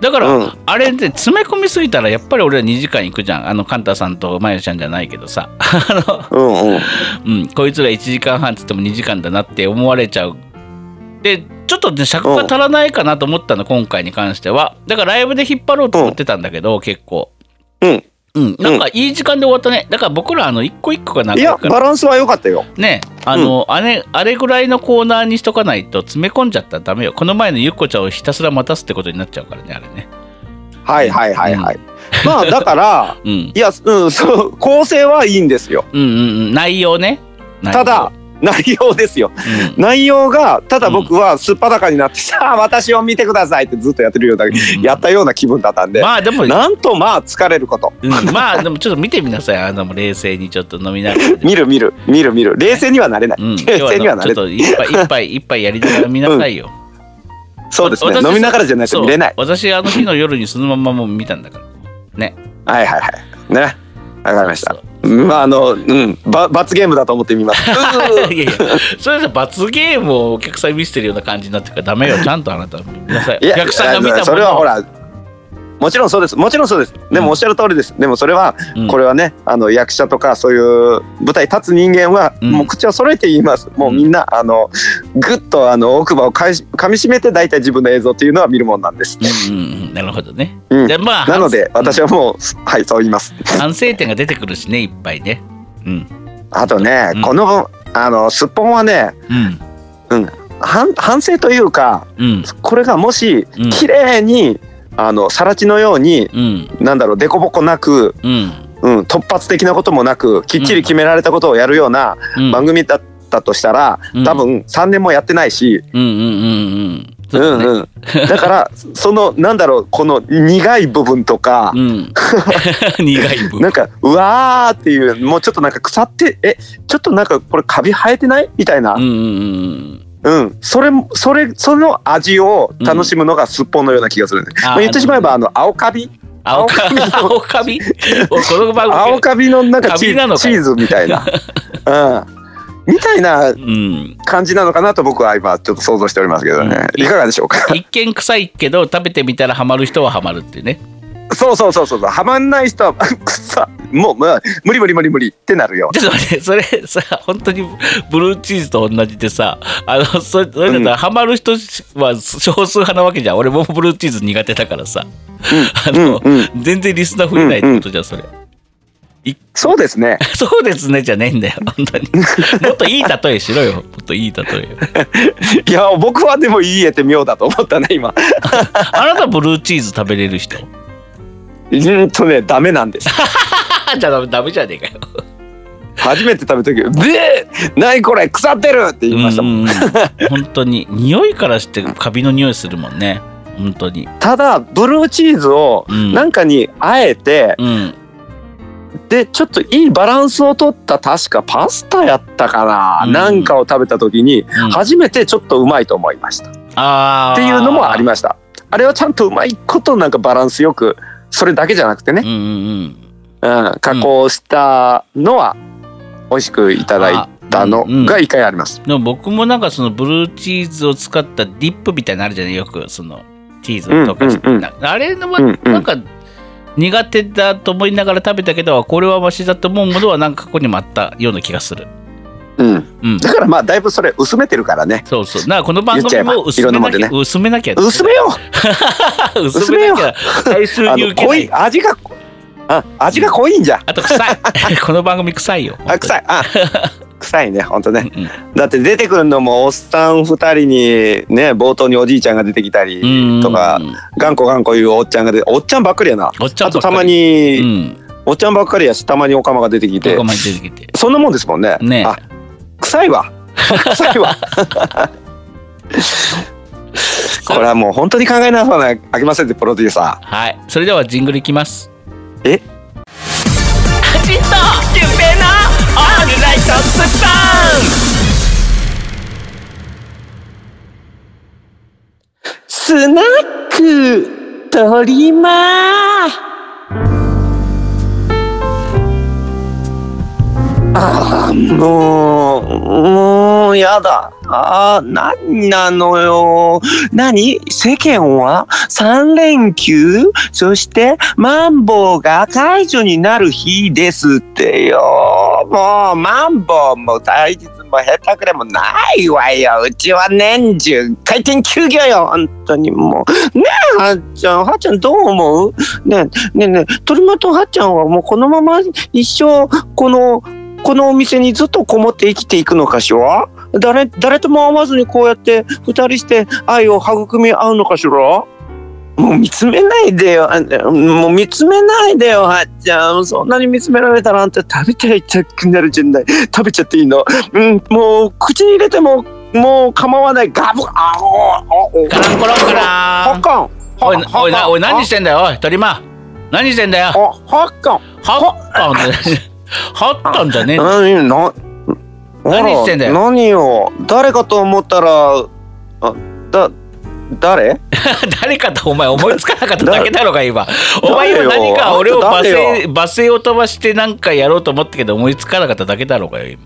だから、うん。あれで詰め込みすぎたらやっぱり俺ら2時間行くじゃん。あのカンタさんとまゆちゃんじゃないけどさ。あの、うんうん。うん、こいつら1時間半っつっても2時間だなって思われちゃう。でちょっとね尺が足らないかなと思ったの今回に関しては。だからライブで引っ張ろうと思ってたんだけど、結構。うんうん。なんかいい時間で終わったね。だから僕らあの一個一個が長いやいからバランスは良かったよ。ね。あの、あれあれぐらいのコーナーにしとかないと詰め込んじゃったらダメよ。この前のゆっこちゃんをひたすら待たすってことになっちゃうからねあれね。はいはいはいはい、まあだから うん。いやうんそう構成はいいんですよ。うんうんうん。内容ね。内容。ただ内容ですよ。うん。内容がただ僕はすっぱだかになってさあ 私を見てくださいってずっとやってるような、ん。やったような気分だったんで、まあでも、なんとまあ疲れること。うん、まあでもちょっと見てみなさい。あの冷静にちょっと飲みながら。見る見る見る。見る冷静にはなれない、うん、冷静にはなちょっれないと一杯一杯一杯やりながら見なさいよ、そうですね。私飲みながらじゃないと見れない。私あの日の夜にそのままもう見たんだから。ね。はいはいはい。ね。わかりましたまああのうんば罰ゲームだと思ってみます。いやいやそれじゃ罰ゲームをお客さんに見せてるような感じになってるからダメよ。ちゃんとあなた見なさい。お客さんが見たものを。それはほらもちろんそうです。もちろんそうです。でもおっしゃる通りです、でもそれはうん。これはねあの役者とかそういう舞台立つ人間はうん。もう口を揃えて言います、もうみんなあのぐっとあの奥歯をかみしめて大体自分の映像っていうのは見るもんなんです、うんうんうん。なるほどね、うん。でまあなので反私はもう、はいそう言います。反省点が出てくるしねいっぱいねうん。あとね、うん。このあのすっぽんはねうん。反反省というかうん。これがもしうん。綺麗に、あの更地のようにうん。なんだろう凸凹なく、うん。うん、突発的なこともなくきっちり決められたことをやるようなうん。番組だったとしたら、うん。多分3年もやってないし、うんうんうんうん、だからそのなんだろうこの苦い部分とか、うん。苦い部分。なんかうわーっていうもうちょっとなんか腐ってえちょっとなんかこれカビ生えてない？みたいな、うんうんうんうん、それそれその味を楽しむのがすっぽんのような気がするね、あーまあ、言ってしまえばあの青カビ？青カビ？青カビ青カビ？のなんかチーズみたいな、うん、みたいなうん。感じなのかなと僕は今ちょっと想像しておりますけどね、うん。いかがでしょうか？一見臭いけど食べてみたらハマる人はハマるってね。そうそうそうそうそう。はまんない人は くさもう、まあ、無理無理無理無理ってなるよ。ちょっと待ってそれさ本当にブルーチーズと同じでさあのそれそれだったらハマる人は少数派なわけじゃん。俺もブルーチーズ苦手だからさ、あの、全然リスナー増えないってことじゃんそれ、いそうですね。そうですねじゃねえんだよ本当に。もっといい例えしろよ。もっといい例えよいや僕はでもいい絵って妙だと思ったね今。あなたブルーチーズ食べれる人？うんとねダメなんです じゃあダメじゃねえかよ。初めて食べた時「で何これ腐ってる!」って言いましたもん、うん。うんうん本当に匂いからしてカビの匂いするもんね。本当に。ただブルーチーズをうん。なんかにあえて、うん。でちょっといいバランスを取った確かパスタやったかな、うん。なんかを食べた時にうん。初めてちょっとうまいと思いました、っあー。ていうのもありました。あれはちゃんとうまいことなんかバランスよくそれだけじゃなくてね。うん、うんうんうん、加工したのは美味しくいただいたのが一回あります、でも僕もなんかそのブルーチーズを使ったディップみたいなのあるじゃないよくそのチーズを溶かして、うんうんうん。なあれのはうん。うんなんか苦手だと思いながら食べたけどこれはマシだと思うものはなんか過去にもあったような気がする。うん、うん、だからまあだいぶそれ薄めてるからね。そうそう。なんかこの番言っちゃえば組も薄めなきゃ、いろんなもん薄めなきゃ。薄めよう。薄 薄めなきゃ。最終あの濃に受けないい。味があ味が濃いんじゃ。あと臭い。この番組臭いよ。あ臭い。あ臭いねほんとね。うんだって出てくるのもおっさん2人にね冒頭におじいちゃんが出てきたりうんとか頑固頑固言うおっちゃんが出ておっちゃんばっかりやな。おっちゃんあとたまうに、ん。おっちゃんばっかりやしたまにおかまが出てきて。ここまで出てきて。そんなもんですもんね。ねあ臭いわ。臭いわ。これはもう本当に考えなさなあきませんってプロデューサはい。それではジングルいきます。え？アジトゆうべのオールライトスパンスナックとりまーあもう、もう、やだ。ああ、何なのよ。何？世間は？3連休？そして、マンボウが解除になる日ですってよ。もう、マンボウも大日も下手くれもないわよ。うちは年中開店休業よ。本当にもう。ねえ、はっちゃん。はっちゃんどう思う？ねえ、ねえねえ、鳥間とはっちゃんはもうこのまま一生、この、このお店にずっとこもって生きていくのかしら？誰誰とも会わずにこうやって二人して愛を育み合うのかしら？もう見つめないでよ。あもう見つめないでよ、はっちゃん。そんなに見つめられたらあんた食べたいたくなるじゃない。食べちゃっていいの？うん、もう口に入れてももう構わない。ガブあおおおカランコロンカランはっかん。おいおいなおい何してんだよ？おい鳥間何してんだよ？あ、はっかん。はったんだよ はったんじゃね。え何な何してんだよ。何よ誰かと思ったらあだ誰？誰かとお前思いつかなかっただけだろうが今。お前今何か俺を罵誰声よ？罵声を飛ばして何かやろうと思ったけど思いつかなかっただけだろうがよ今。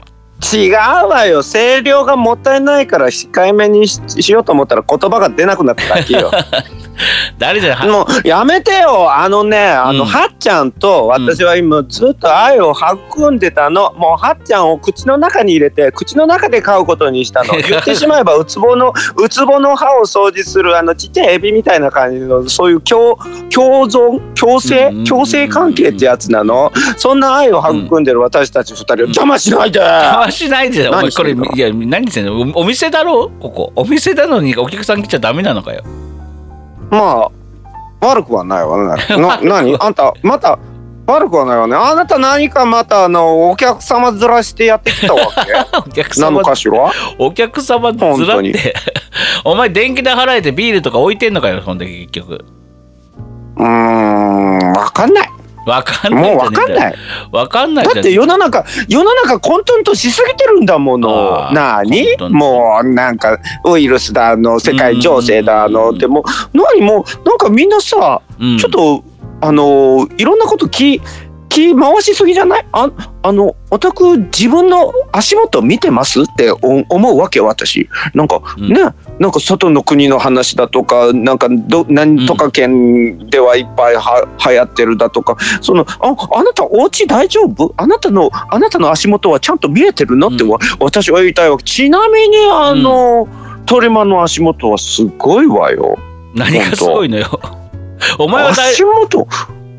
違うわよ。声量がもったいないから控えめにししようと思ったら言葉が出なくなっただけよ 誰じゃんもうやめてよ。あのねあの、うん。はっちゃんと私は今ずっと愛を育んでたの。もうはっちゃんを口の中に入れて口の中で飼うことにしたの。言ってしまえばウツボのウツボの歯を掃除するあのちっちゃいエビみたいな感じのそういう共共存共生うん。共生関係ってやつなの。そんな愛を育んでる私たち二人を邪魔しないで、邪魔しないでお前これいや何してんの？おお店だろ？ここ。お店なのにお客さん来ちゃダメなのかよまあ悪くはないわね。な何？あんたまた悪くはないわね。あなた何かまたあのお客様ずらしてやってきたわけ？お客なの様かしらお客様ずらって。お前電気代払えてビールとか置いてんのかよそんで結局。うーんわかんないわかんないもうわかんない。わかんないだって世の中世の中混沌としすぎてるんだものなにもうなんかウイルスだの世界情勢だの。うん。でも何？もうなんかみんなさうん。ちょっとあのいろんなこと気気回しすぎじゃない？ああのお宅自分の足元見てます？ってお思うわけよ私。なんか、うん。ね？なんか外の国の話だとかなんかど何とか県ではいっぱいは流行ってるだとかそのああなたお家大丈夫？あなたのあなたの足元はちゃんと見えてるの？って、うん。わ私は言いたいわけ。ちなみにあの、鳥間の足元はすごいわよ。何がすごいのよ。お前は大足元？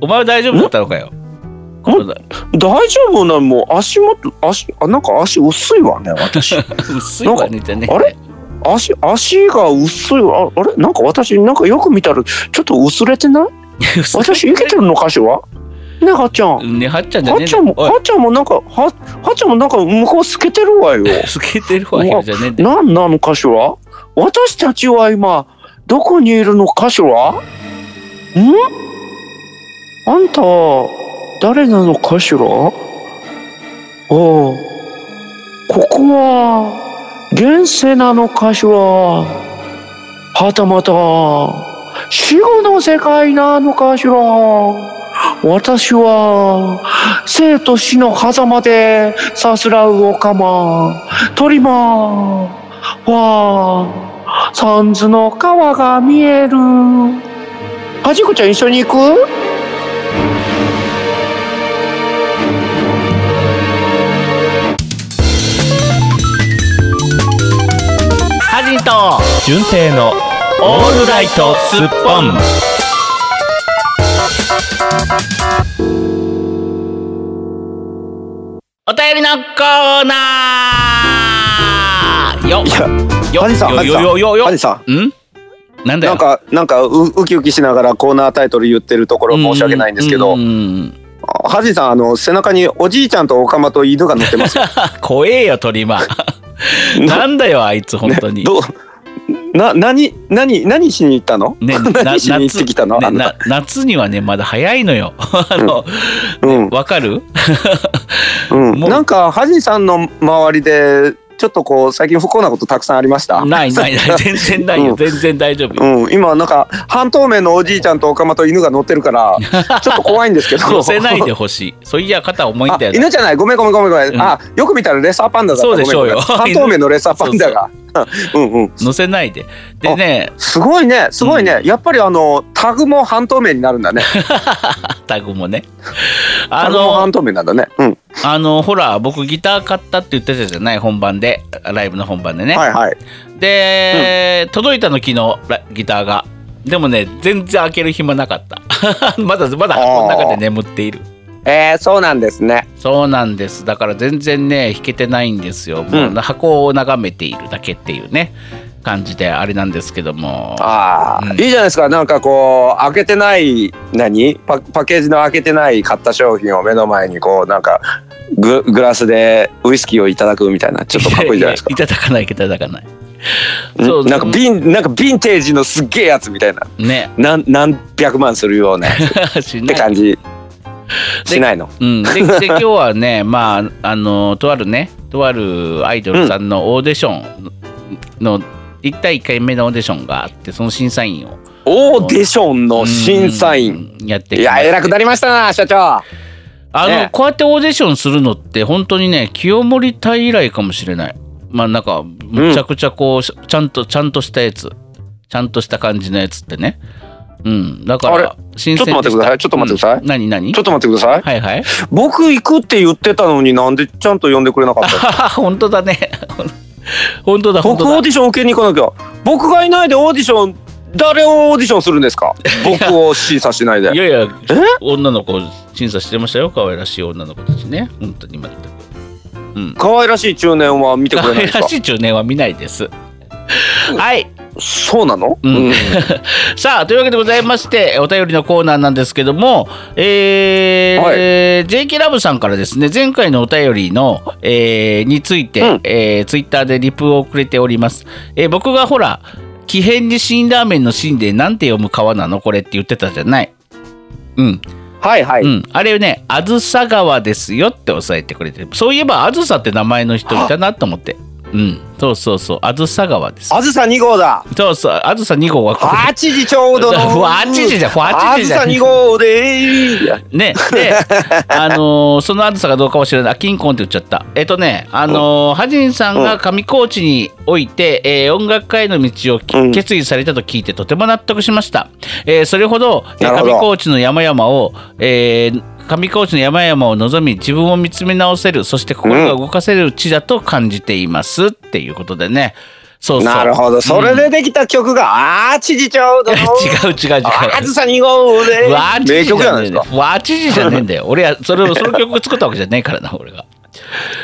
お前は大丈夫だったのかよ。大丈夫なの？もう足元足あなんか足薄いわね私。薄いわねじゃねあれ？足足が薄い。わああれ？なんか私なんかよく見たらちょっと 薄れてない？私生きてるのかしら？ねはっちゃん。ねはっちゃんじゃねえはっちゃんもはっちゃんもなんかははっちゃんもなんか向こう透けてるわよ。透けてるわけじゃねえなんなのかしら？私たちは今どこにいるのかしら？ん？あんた誰なのかしら？おうここは現世なのかしら？はたまた死後の世界なのかしら？私は生と死の狭間でさすらうおかま鳥間は三途の川が見える。はじこちゃん一緒に行く？と純正のオールライトスッポン。お便りのコーナー。よ。よ。ハジさんよハジさん。よよよ。ハジさん。なんだよ。なんかなんかうウキウキしながらコーナータイトル言ってるところ申し訳ないんですけど。ハジさんあの背中におじいちゃんとオカマと犬が乗ってますよ。怖えよ鳥間 なんだよあいつ本当に。どう？な何何何しに行ったの、ね、何しに行ってきたの、ね夏にはねまだ早いのよ。あのうん。わかる？うん、なんかハジさんの周りでちょっとこう最近不幸なことたくさんありました？ないないない。全然ないよ、うん。全然大丈夫よ。うん、今なんか半透明のおじいちゃんとオカマと犬が乗ってるから ちょっと怖いんですけど。乗せないでほしい。そういや肩重いんあだよな犬じゃない？ごめんごめんごめん。ごめん、うん。あよく見たらレッサーパンダだ。ったそうでしょうよ。半透明のレッサーパンダが。う んうん。乗せないで。でねすごいねすごいね、やっぱりあのタグも半透明になるんだね。タグもね。あ タグもの半透明なんだね。うん。あのほら僕ギター買ったって言ってたじゃない本番でライブの本番でね、はいはい。で、届いたの昨日ラギターが。でもね全然開ける暇なかった。まだまだ箱の中で眠っているえー、そうなんですね。そうなんです。だから全然ね弾けてないんですよ。もう箱を眺めているだけっていうね感じであれなんですけども。ああ、うん。いいじゃないですか。なんかこう開けてない何？パパッケージの開けてない買った商品を目の前にこうなんかググラスでウイスキーをいただくみたいなちょっとかっこいいじゃないですか。いただかないいただかない。うん？そうなんかビンなんかヴィンテージのすっげえやつみたいな。ね。何何百万するような って感じしないの？うん、で で今日はねまああのとあるねとあるアイドルさんのオーディションの1対1回目のオーディションがあってその審査員を。オーディションの審査員。うんやっていや偉くなりましたな社長。あの、ね。こうやってオーディションするのって本当にね清盛隊以来かもしれない。まあなんかむちゃくちゃこう、ちゃんとちゃんとしたやつ。ちゃんとした感じのやつってねうん。だから、新ちょっと待ってくださいちょっと待ってくださいうん何？何？ちょっと待ってください。はいはい。僕行くって言ってたのになんでちゃんと呼んでくれなかったの？本当だね。本当だ。僕オーディション受けに行かなきゃ。僕がいないでオーディション、誰をオーディションするんですか？僕を審査しないで。いやいや、女の子審査してましたよ。可愛らしい女の子たちね。本当に全く。うん。可愛らしい中年は見てく可れないですか？愛らしい中年は見ないです。はい。そうなの、うん。さあというわけでございましてお便りのコーナーなんですけども、えー JK ラブさんからですね前回のお便りの、えーについて、うん。えーツイッターでリプをくれております、えー僕がほら「木偏に辛ラーメンの辛でなんて読む川なの？これ」って言ってたじゃない。うん、はいはい。うん、あれね「あずさ川ですよ」って押さえてくれてる。そういえばあずさって名前の人いたなと思ってうん。そうそうそう。あずさ川です。あずさ2号だ。そうそう。あずさ2号はこれ8時ちょうどの。ふわ8時じゃん。ふわ8時じゃん。あずさ2号で。ね、で、あのーそのあずさがどうかは知らない、あ、キンコンって言っちゃった。えっとね、あのーハジンさんが上高地において、えー音楽界の道をきうん。決意されたと聞いて、とても納得しました。えーそれほど。上高地の山々を、えー上高地の山々を望み自分を見つめ直せるそして心が動かせる地だと感じています、っていうことでねそうそうなるほど。それでできた曲が、あー、知事ちょう どの。違う違う違うあずさ2号で名じ曲じゃないですか。ふわちじじゃねえんだよ。俺はそれをその曲作ったわけじゃねえからな、俺が。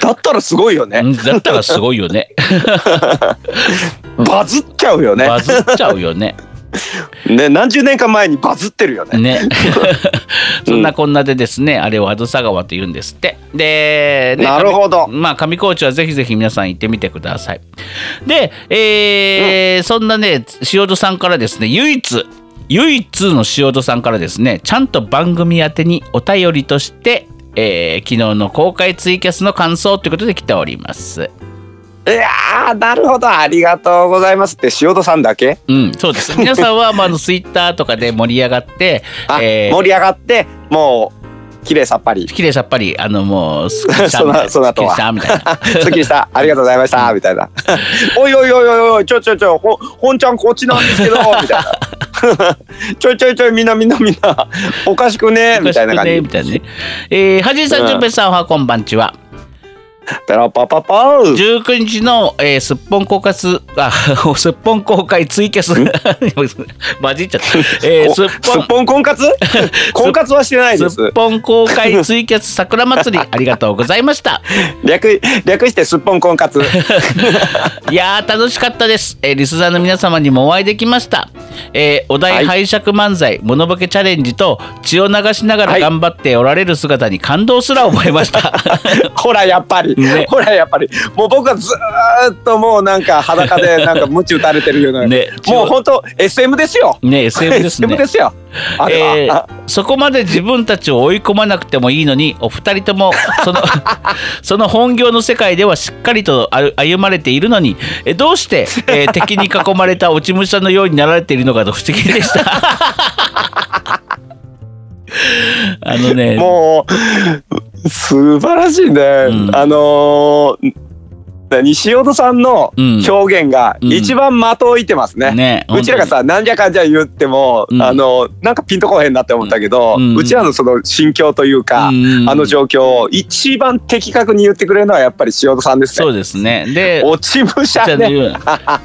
だったらすごいよね。うんだったらすごいよね。バズっちゃうよね。バズっちゃうよね。ね、何十年か前にバズってるよね。ね。そんなこんなでですね、あれをあずさ川と言うんですって。で、ねなるほど上まあ、上高地はぜひぜひ皆さん行ってみてください。で、えーそんなね、塩戸さんからですね、唯一、唯一の塩戸さんからですね、ちゃんと番組宛てにお便りとして、えー昨日の公開ツイキャスの感想ということで来ております。いやー、なるほど。ありがとうございますって、塩戸さんだけ？うん、そうです。皆さんは、まあ、ツイッターとかで盛り上がって、あ、えー盛り上がって、もう、綺麗さっぱり。きれいさっぱり、あの、もう、すっきりしたみたいな。その後は すっきりした。ありがとうございました。みたいな。おいおいおいおいおい、ちょちょちょ、ほ、本ちゃんこっちなんですけど、みたいな。ちょいちょいちょい、みんなみんなみんな、おかしくねみたいな感じねみ。たいなね。えー、はじいさん、じゅんぺいさんは、こんばんちは。ペラパパパウ。19日の、えー、すっぽん公開す、あ、すっぽん公開ツイキャス。混じっちゃった。えー、すっすぽんっ。ぽん婚活婚活はしてないですすっ。ぽん公開ツイキャス桜祭りありがとうございました。略、略してすっぽん婚活。いやー楽しかったです、えーリスナーの皆様にもお会いできました、えーお題拝借漫才、モノボケチャレンジと血を流しながらはい頑張っておられる姿に感動すら覚えました、ほらやっぱり、ね ほらやっぱりもう僕はずーっともうなんか裸で なんか鞭打たれてるような、ねもう本当 SM ですよ。ね SM ですね SM ですよ。えーそこまで自分たちを追い込まなくてもいいのにお二人ともその その本業の世界ではしっかりと歩歩まれているのにえどうして、えー敵に囲まれた落ち武者のようになられているのかと不思議でした。あのねもう素晴らしいね。んあのー西尾戸さんのうん。表現が一番的を置いてますね。ねうちらがさなんじゃかんじゃ言っても、うん。あのなんかピンとこへんなって思ったけど、ううん。ちらのその心境というか、うんあの状況を一番的確に言ってくれるのはやっぱり塩戸さんですね。そうですね。で落ち武者ね。ね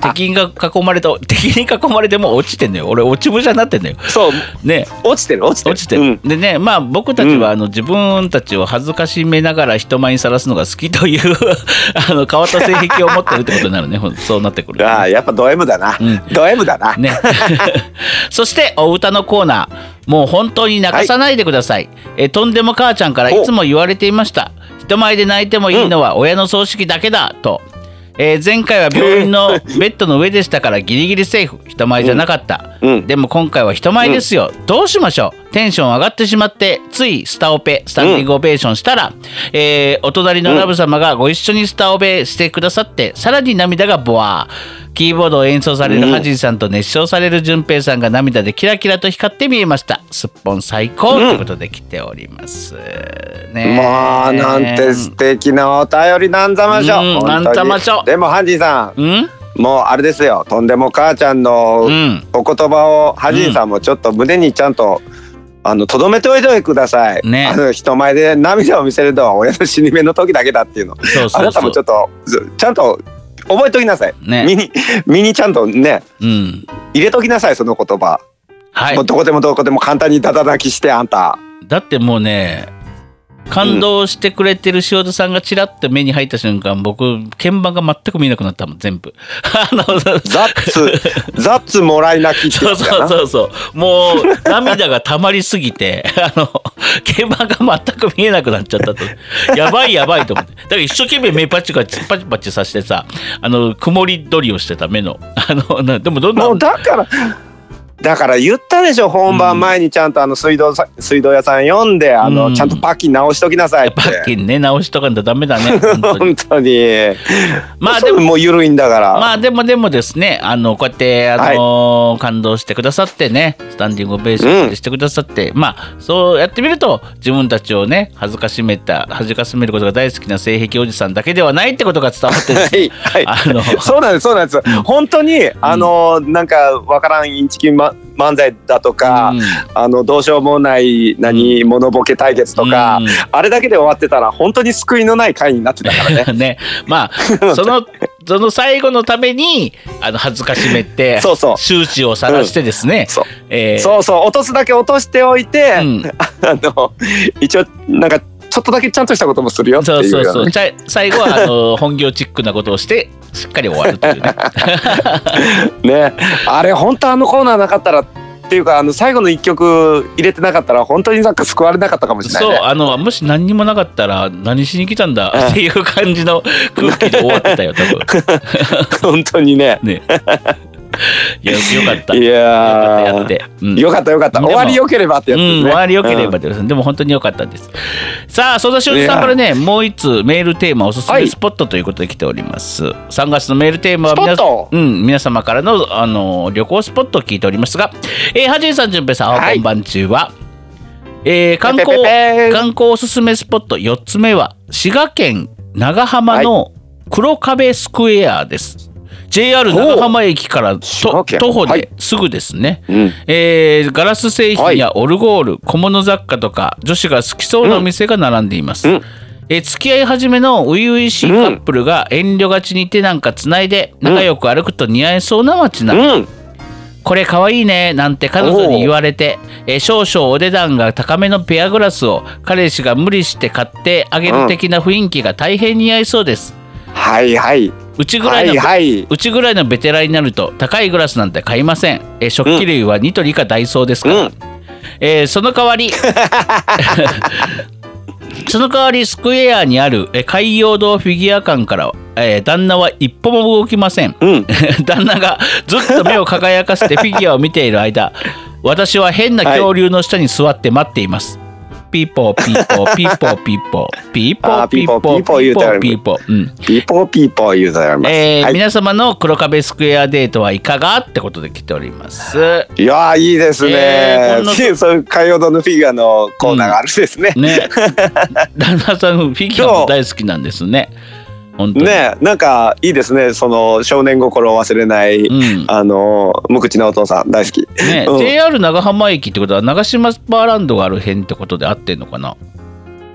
敵に囲まれた敵に囲まれても落ちてんのよ。俺落ち武者になってんのよ。そう。ね。落ちてる落ちてる。落ちてる、うん。でねまあ僕たちはあの自分たちを恥ずかしめながら人前にさらすのが好きという あの変わった性癖を持ってるってことになるね。そうなってくる。ああやっぱド M だな。うん。ド M だな。ね。そしてお歌のコーナー。もう本当に泣かさないでください、えとんでも母ちゃんからいつも言われていました。人前で泣いてもいいのは親の葬式だけだと、えー前回は病院のベッドの上でしたからギリギリセーフ。人前じゃなかった、うん。でも今回は人前ですよ、どうしましょう？テンション上がってしまってついスタオペスタンディングオベーションしたら、えーお隣のラブ様がご一緒にスタオペしてくださってさらに涙がボワー。キーボードを演奏されるハジンさんと熱唱される淳平さんが涙でキラキラと光って見えました。すっぽん最高ということで来ております、ね。まあなんて素敵なお便りなんざましょう。うんなんざましょでもハンジさんうん？もうあれですよ。とんでも母ちゃんのうん。お言葉をハジンさんもちょっと胸にちゃんとあの留めておいてください、ね。あの人前で涙を見せるのは親の死に目の時だけだっていうの。そうそうそう。あなたもちょっとずちゃんと覚えときなさい、ね。身に身にちゃんとねうん。入れときなさいその言葉、はい。もうどこでもどこでも簡単にダダ泣きしてあんた。だってもうね感動してくれてる塩田さんがちらっと目に入った瞬間僕鍵盤が全く見えなくなったもん全部。あのザッツザッツもらい泣きそうそうそうそう。もう涙が溜まりすぎて あの鍵盤が全く見えなくなっちゃったと。やばいやばいと思って。だから一生懸命目パチパチパチパチさせてさあの曇り取りをしてた目の。あのなでもどんどんだからだから言ったでしょ本番前にちゃんとあの水道さ水道屋さん呼んであの、うん。ちゃんとパッキン直しときなさいって。パッキンね直しとかんとダメだね 本当に。まあでももう緩いんだから、まあでもでもですねあのこうやってあのー感動してくださってねスタンディングオベーションしてくださって、まあそうやってみると自分たちをね恥ずかしめた恥ずかしめることが大好きな性癖おじさんだけではないってことが伝わってですねはいはい。あのそうなんですそうなんです、本当にあのなんかわからんインチキ、ま、漫才だとか、うん。あのどうしようもない何、モノボケ対決とか、うん。あれだけで終わってたら本当に救いのない回になってたからね。ね。まあ そのその最後のためにあの恥ずかしめてそうそう。周知を晒してですね、そう。えー。そうそう。落とすだけ落としておいて、うん。あの一応なんかちょっとだけちゃんとしたこともするよってそいうそうそうちゃ最後はあの本業チックなことをしてしっかり終わるというね。ね。あれ本当あのコーナーなかったらっていうかあの最後の一曲入れてなかったら本当になんか救われなかったかもしれないね。そうあのもし何にもなかったら何しに来たんだ？っていう感じの空気で終わってたよ多分。本当にね。ね いやよかった。いよかやーったやって、うん。よかったよかった。でも終わりよければってやつね。うん、終わりよければです、でも本当に良かったです。さあ、曽田修さんからね、もう一つメールテーマおすすはい。めスポットということで来ております。3月のメールテーマは皆うん、皆様からのあの旅行スポットを聞いておりますが、えー、はじいさん、じゅんぺいさん、はい。こんばんちは。えー観光観光おすすめスポット4つ目は滋賀県長浜の黒壁スクエアです。JR 長浜駅から徒歩はい。ですぐですね。うん。えーガラス製品やオルゴール、小物雑貨とか女子が好きそうなお店が並んでいます、うん。えー付き合い始めの初々しいカップルが遠慮がちに手なんかつないで仲良く歩くと似合いそうな街並み、うん。これかわいいねなんて彼女に言われて、えー少々お値段が高めのペアグラスを彼氏が無理して買ってあげる的な雰囲気が大変似合いそうです。はいはいうちぐらはいいの、はい。うちぐらいのベテランになると高いグラスなんて買いません。えー食器類はニトリかダイソーですから。うんえーその代わり その代わりスクエアにあるえー海洋堂フィギュア館から、えー旦那は一歩も動きません。うん 旦那がずっと目を輝かせてフィギュアを見ている間私は変な恐竜の下に座って待っています。ピーポーピーポーピーポーピーポーピーポーピーポーピーポーピーポーピーポーうんピーポーピーポー言うとあります。えーはい。皆様の黒壁スクエアデートはいかが？ってことで来ております。いやーいいですね、えー そういう海洋堂のフィギュアのコーナーがあるんですね。ね。旦那さんフィギュアも大好きなんですね。ねなんかいいですね。その少年心を忘れない、うん。あの無口なお父さん大好き。ね、うん。JR 長浜駅ってことは長島スパーランドがある辺ってことで合ってんのかな？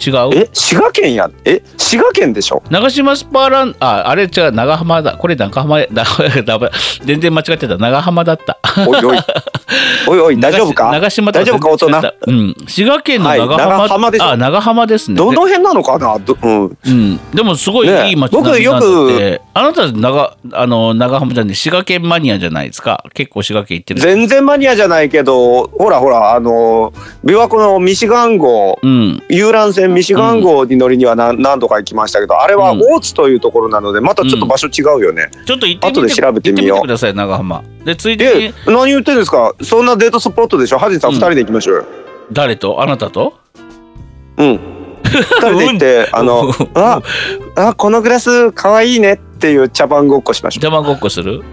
違う？え滋賀県やえ滋賀県でしょ？長島スパーランドああれ違う長浜だ。これ長浜 だだ全然間違ってた。長浜だった。おいおい おいおい大丈夫か？長島と大丈夫か？大人うん。滋賀県の長浜,、はい長浜であ長浜ですね。どの辺なのかな？どうん。うん、でもすごいねいい街なんだって、僕あなた長あの長浜じゃね滋賀県マニアじゃないですか？結構滋賀県行ってる。全然マニアじゃないけどほらほらあの琵琶湖のミシガン号うん。遊覧船ミシガン号に乗りには何何度か行きましたけどあれはうん。大津というところなのでまたちょっと場所違うよね。ちょっと行ってみて後で調べてみよう。行ってみてください長浜でついでにえ何言ってんですか？そんなデートスポットでしょ？ハジンさんうん。二人で行きましょうよ。誰と？あなたと？うん。二人で行って、あの、あ、あ、このグラス可愛いねっていう茶番ごっこしましょう。邪魔ごっこする？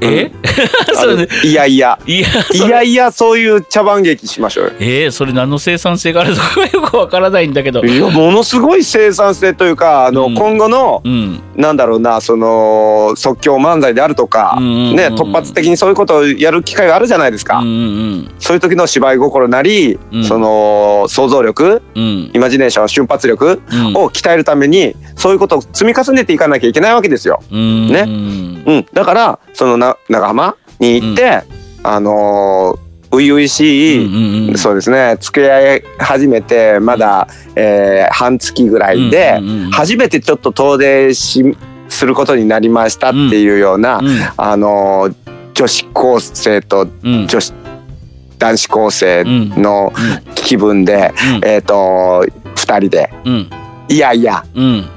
え、それいやいや、いやいやいや、そういう茶番劇しましょうよ。えー、それ何の生産性があるのかよくわからないんだけど。いや、ものすごい生産性というか、あの、うん。今後の、うん。なんだろうなその即興漫才であるとか、うんうんうんね、突発的にそういうことをやる機会があるじゃないですか、うんうん。そういう時の芝居心なり、うん。その想像力うん。イマジネーション瞬発力うん。を鍛えるためにそういうことを積み重ねていかなきゃいけないわけですよ。うん。ね。うん。うん、だからそのな長浜に行って、あのー、初々しい、うんうんそうですね付き合い始めてまだ、えー半月ぐらいで、うんうんうん初めてちょっと遠出しすることになりましたっていうような、うん。あのー女子高生とうん。女子男子高生のうん。気分で、うん。えっ、と2人で。うん。いやいや。うん。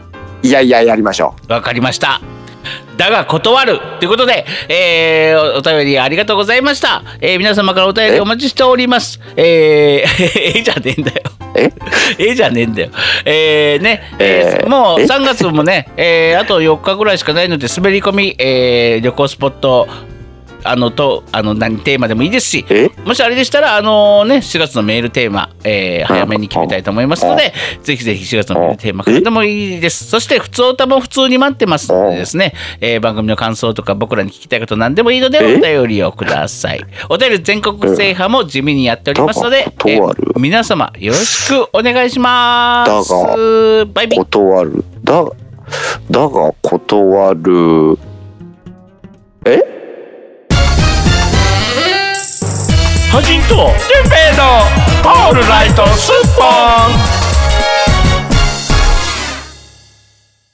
いやいややりましょわかりました。だが断るということで、えーおお便りありがとうございました。えー皆様からお便りお待ちしております。えー、えじゃねえんだよ。え？えじゃねえんだよ。えー、ね、えーえーもうえ？3月もね、えーあと4日ぐらいしかないので、滑り込み、えー旅行スポット、あのとあの何テーマでもいいですしえ？もしあれでしたらあのね4月のメールテーマ、えー早めに決めたいと思いますのでぜひぜひ4月のメールテーマからでもいいです。そして普通歌も普通に待ってます。のでですね、えー番組の感想とか僕らに聞きたいこと何でもいいのでお便りをください。お便り全国制覇も地味にやっておりますのでえー皆様よろしくお願いします。バイビー。断る。だだが断る。え？ハジンとジュンペイのオールライトスッポ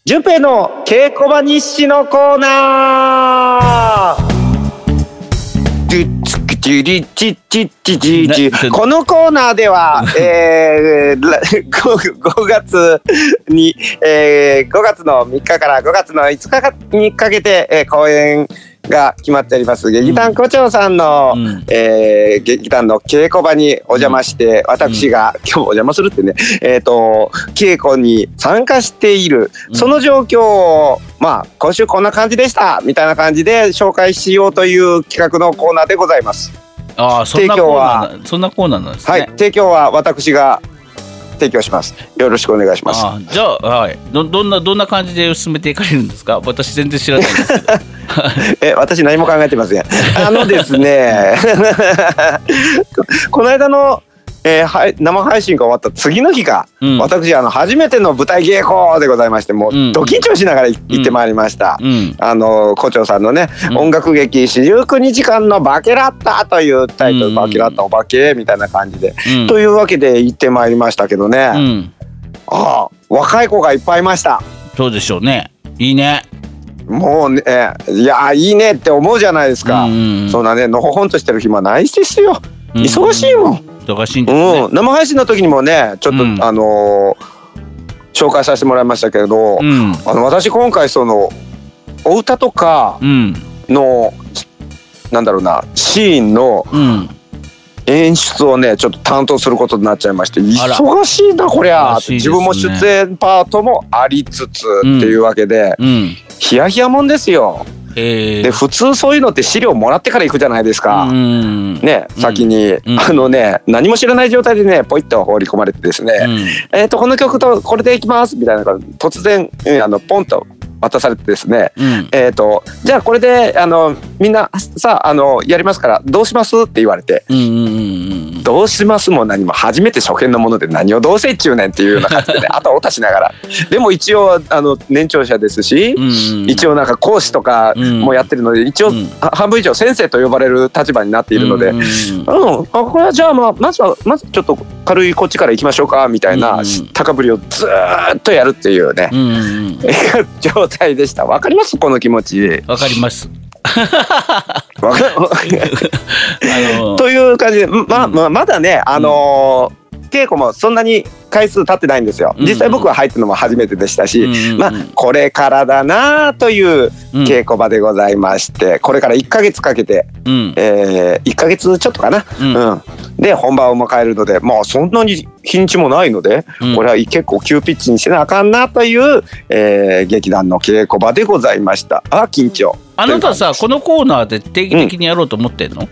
順平の稽古場日誌のコーナー。このコーナーでは、えー、ら 5, 5月に、えー、5月の3日から5月の5日にかけて、えー、公演が決まっております。劇団胡蝶さんの、うん。えー劇団の稽古場にお邪魔して、私が、今日お邪魔するってね、えっ、と、稽古に参加している、その状況を、まあ、今週こんな感じでした、みたいな感じで紹介しようという企画のコーナーでございます。ああそんなコーナはーなそんなコーナーなんですね。はい、提供は私が提供します。よろしくお願いします。あじゃあ、はい、どどんなどんな感じで進めていかれるんですか？私全然知らないんですけど え、私何も考えてません。あのですね、こ この間の、えーはい、生配信が終わった次の日が、うん。私あの初めての舞台稽古でございましてもううん。ド緊張しながらい行ってまいりました。うん。あの胡蝶さんのね、うん。音楽劇四十九日間のバケラッタというタイトル、うん。バケラッタお化けみたいな感じで、うん。というわけで行ってまいりましたけどね、うん。ああ若い子がいっぱいいました。そうでしょうね。いいね。もうねいやいいねって思うじゃないですか。うんうんうん。そんなねのほほんとしてる暇ないですよ。うん。忙しいもん。忙しいんですうん、ね生配信の時にもねちょっと、うん。あのー紹介させてもらいましたけれど、うん。あの私今回そのお歌とかうん。の、なんだろうなシーンのうん。演出をねちょっと担当することになっちゃいまして忙しいなこりゃ、ね。自分も出演パートもありつつっていうわけで、うん。ヒヤヒヤもんですよ。えーで普通そういうのって資料もらってから行くじゃないですか。うん。ね、先に、うん。あのね何も知らない状態でねポイッと放り込まれてですね、えー、とこの曲とこれでいきますみたいな突然、うんあのポンと渡されてですねうん。うんえー、とじゃあこれであのみんなさあのやりますからどうしますって言われてうんうんうんどうしますも何も初めて初見のもので何をどうせっちゅうねんっていうような感じでねあとはおたしながら。でも一応あの年長者ですし、うんうん一応なんか講師とかもやってるので一応、うん。は半分以上先生と呼ばれる立場になっているので、うんうん。うん、あこれはじゃあまあまずはまずちょっと軽いこっちから行きましょうかみたいな、うん高ぶりをずーっとやるっていうね、うんうんうん。状態でした。わかります？この気持ち。わかります。という感じでまあ、まあ、まだねあのー稽古もそんなに回数経ってないんですよ。うん。実際僕は入ったのも初めてでしたし、うんうんうん。まあこれからだなといううん。稽古場でございまして、これから1ヶ月かけて、うん。えー、1ヶ月ちょっとかな、うん。うん、で本番を迎えるのでまあそんなに日にちもないので、うん。これは結構急ピッチにしなあかんなという、えー劇団の稽古場でございました。あ緊張。あなたさこのコーナーで定期的にやろうと思ってんの？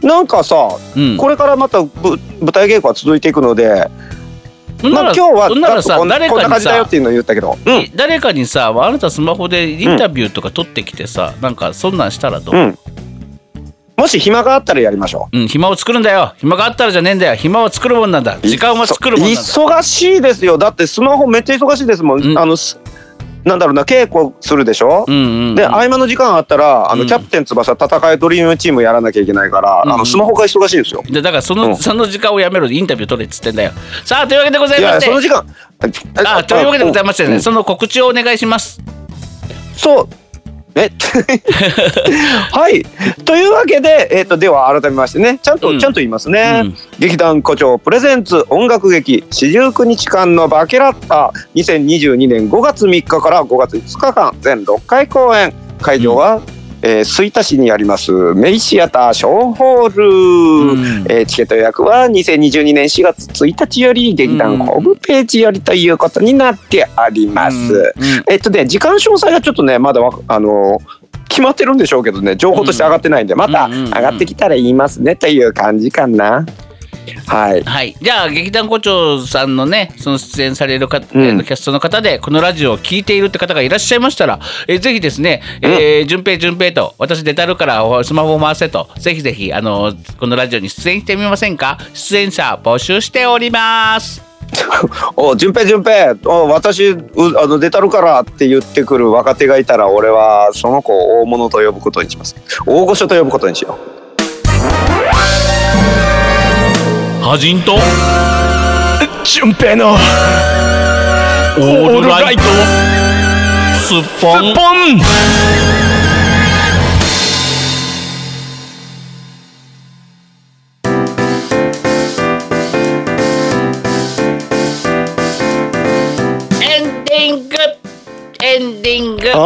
なんかさうん。これからまたぶ舞台稽古は続いていくのでまあ今日はならさこん誰かにさこんな感じだよっていうのを言ったけど。うん。誰かにさあなたスマホでインタビューとか撮ってきてさ、なんかそんなんしたらどう、うん。もし暇があったらやりましょう。うん、暇を作るんだよ。暇があったらじゃねえんだよ。暇を作るもんなんだ。時間は作るもんなんだ。忙しいですよ。だってスマホめっちゃ忙しいですもん、うん。あのすなんだろうな稽古するでしょ、うんうんうん。で合間の時間あったらあの、うん。キャプテン翼戦いドリームチームやらなきゃいけないから、うん。あのスマホが忙しいですよ。でだからその,、うん。その時間をやめろ。インタビュー取れっつってんだよ。さあというわけでございまして。その時間。あというわけでございましてね、うん。その告知をお願いします。そうえ？はい。というわけで、えー、とでは改めましてねちゃんと、うん。ちゃんと言いますね、うん。劇団胡蝶プレゼンツ音楽劇四十九日間のバケラッタ2022年5月3日から5月5日間全6回公演。会場は、えー吹田市にありますメイシアターショーホール、うんえーチケット予約は2022年4月1日より劇団ホームページよりということになっております。うんうんえっとね時間詳細がちょっとねまだわあの決まってるんでしょうけどね情報として上がってないんで、また上がってきたら言いますねという感じかな。はい。はい、じゃあ劇団胡蝶さんのねその出演される方、うんえーキャストの方でこのラジオを聞いているって方がいらっしゃいましたら、えーぜひですね「えー順平順平」と「私出たるからおスマホを回せ」とぜひぜひあのこのラジオに出演してみませんか？出演者募集しております。お順平順平お私うあの出たるからって言ってくる若手がいたら俺はその子を大物と呼ぶことにします。大御所と呼ぶことにしよう。ハジンと？純平のオールライト。スッポン。ポン。エンディング。エンディング。ああ、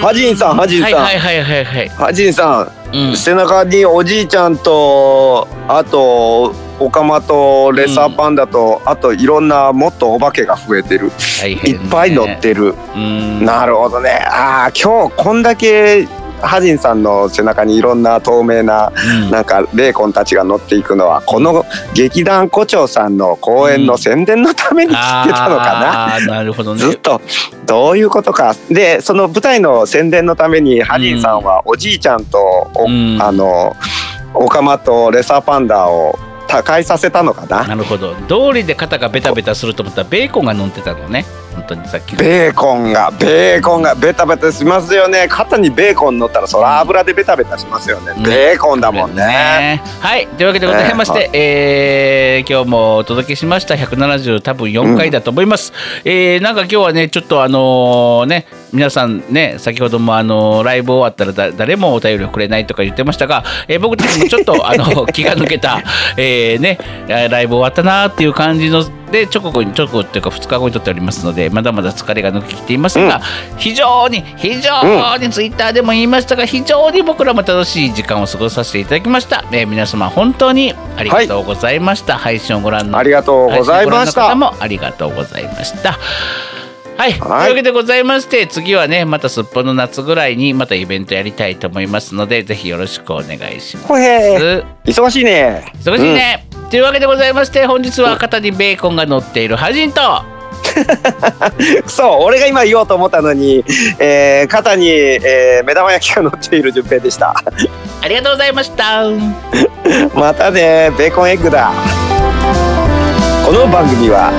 ハジンさん、ハジンさん、はいはいはいはいはい。ハジンさん、うん。背中におじいちゃんと、あと。オカマとレッサーパンダと、あといろんなもっとお化けが増えてる、ね。っぱい乗ってる、うん。なるほどね。ああ今日こんだけハジンさんの背中にいろんな透明なうんなんか霊魂たちが乗っていくのはこの劇団胡蝶さんの公演の宣伝のために切ってたのかな、あーなるほどね。ずっとどういうことかでその舞台の宣伝のためにハジンさんはおじいちゃんとお、うんあのオカマとレッサーパンダを他界させたのかななるほど。道理で肩がベタベタすると思ったらベーコンが乗ってたのね。本当にさっきの。ベーコンがベーコンがベタベタしますよね。肩にベーコン乗ったらそら油でベタベタしますよね、うん。ベーコンだもんね。はい。というわけでございまして、えー今日もお届けしました。170多分4回だと思います、えーなんか今日はねちょっとあのーね皆さんね先ほどもあのーライブ終わったらだ誰もお便りをくれないとか言ってましたが、えー僕たちもちょっと あの気が抜けた、えーねライブ終わったなーっていう感じので直後に直後っていうか2日後に撮っておりますのでまだまだ疲れが抜けきていますが、非常に非常にツイッターでも言いましたが非常に僕らも楽しい時間を過ごさせていただきました、えー皆様本当にありがとうございました、配信をご覧のありがとうございました。配信をご覧の方もありがとうございましたはい、というはいわけでございまして次はねまたすっぽの夏ぐらいにまたイベントやりたいと思いますのでぜひよろしくお願いします。忙しいね。忙しいね、というわけでございまして本日は肩にベーコンが乗っているハジンと。う んそう俺が今言おうと思ったのに、えー肩に、えー目玉焼きが乗っている順平でした。ありがとうございました。またねベーコンエッグだ。この番組は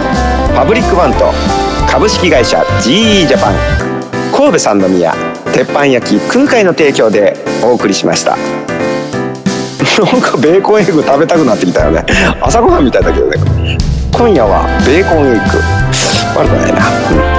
パブリックバント株式会社 GE ジャパン神戸三宮鉄板焼き空海の提供でお送りしました。なんかベーコンエッグ食べたくなってきたよね。朝ごはんみたいだけどね。今夜はベーコンエッグ。悪くないな、うん。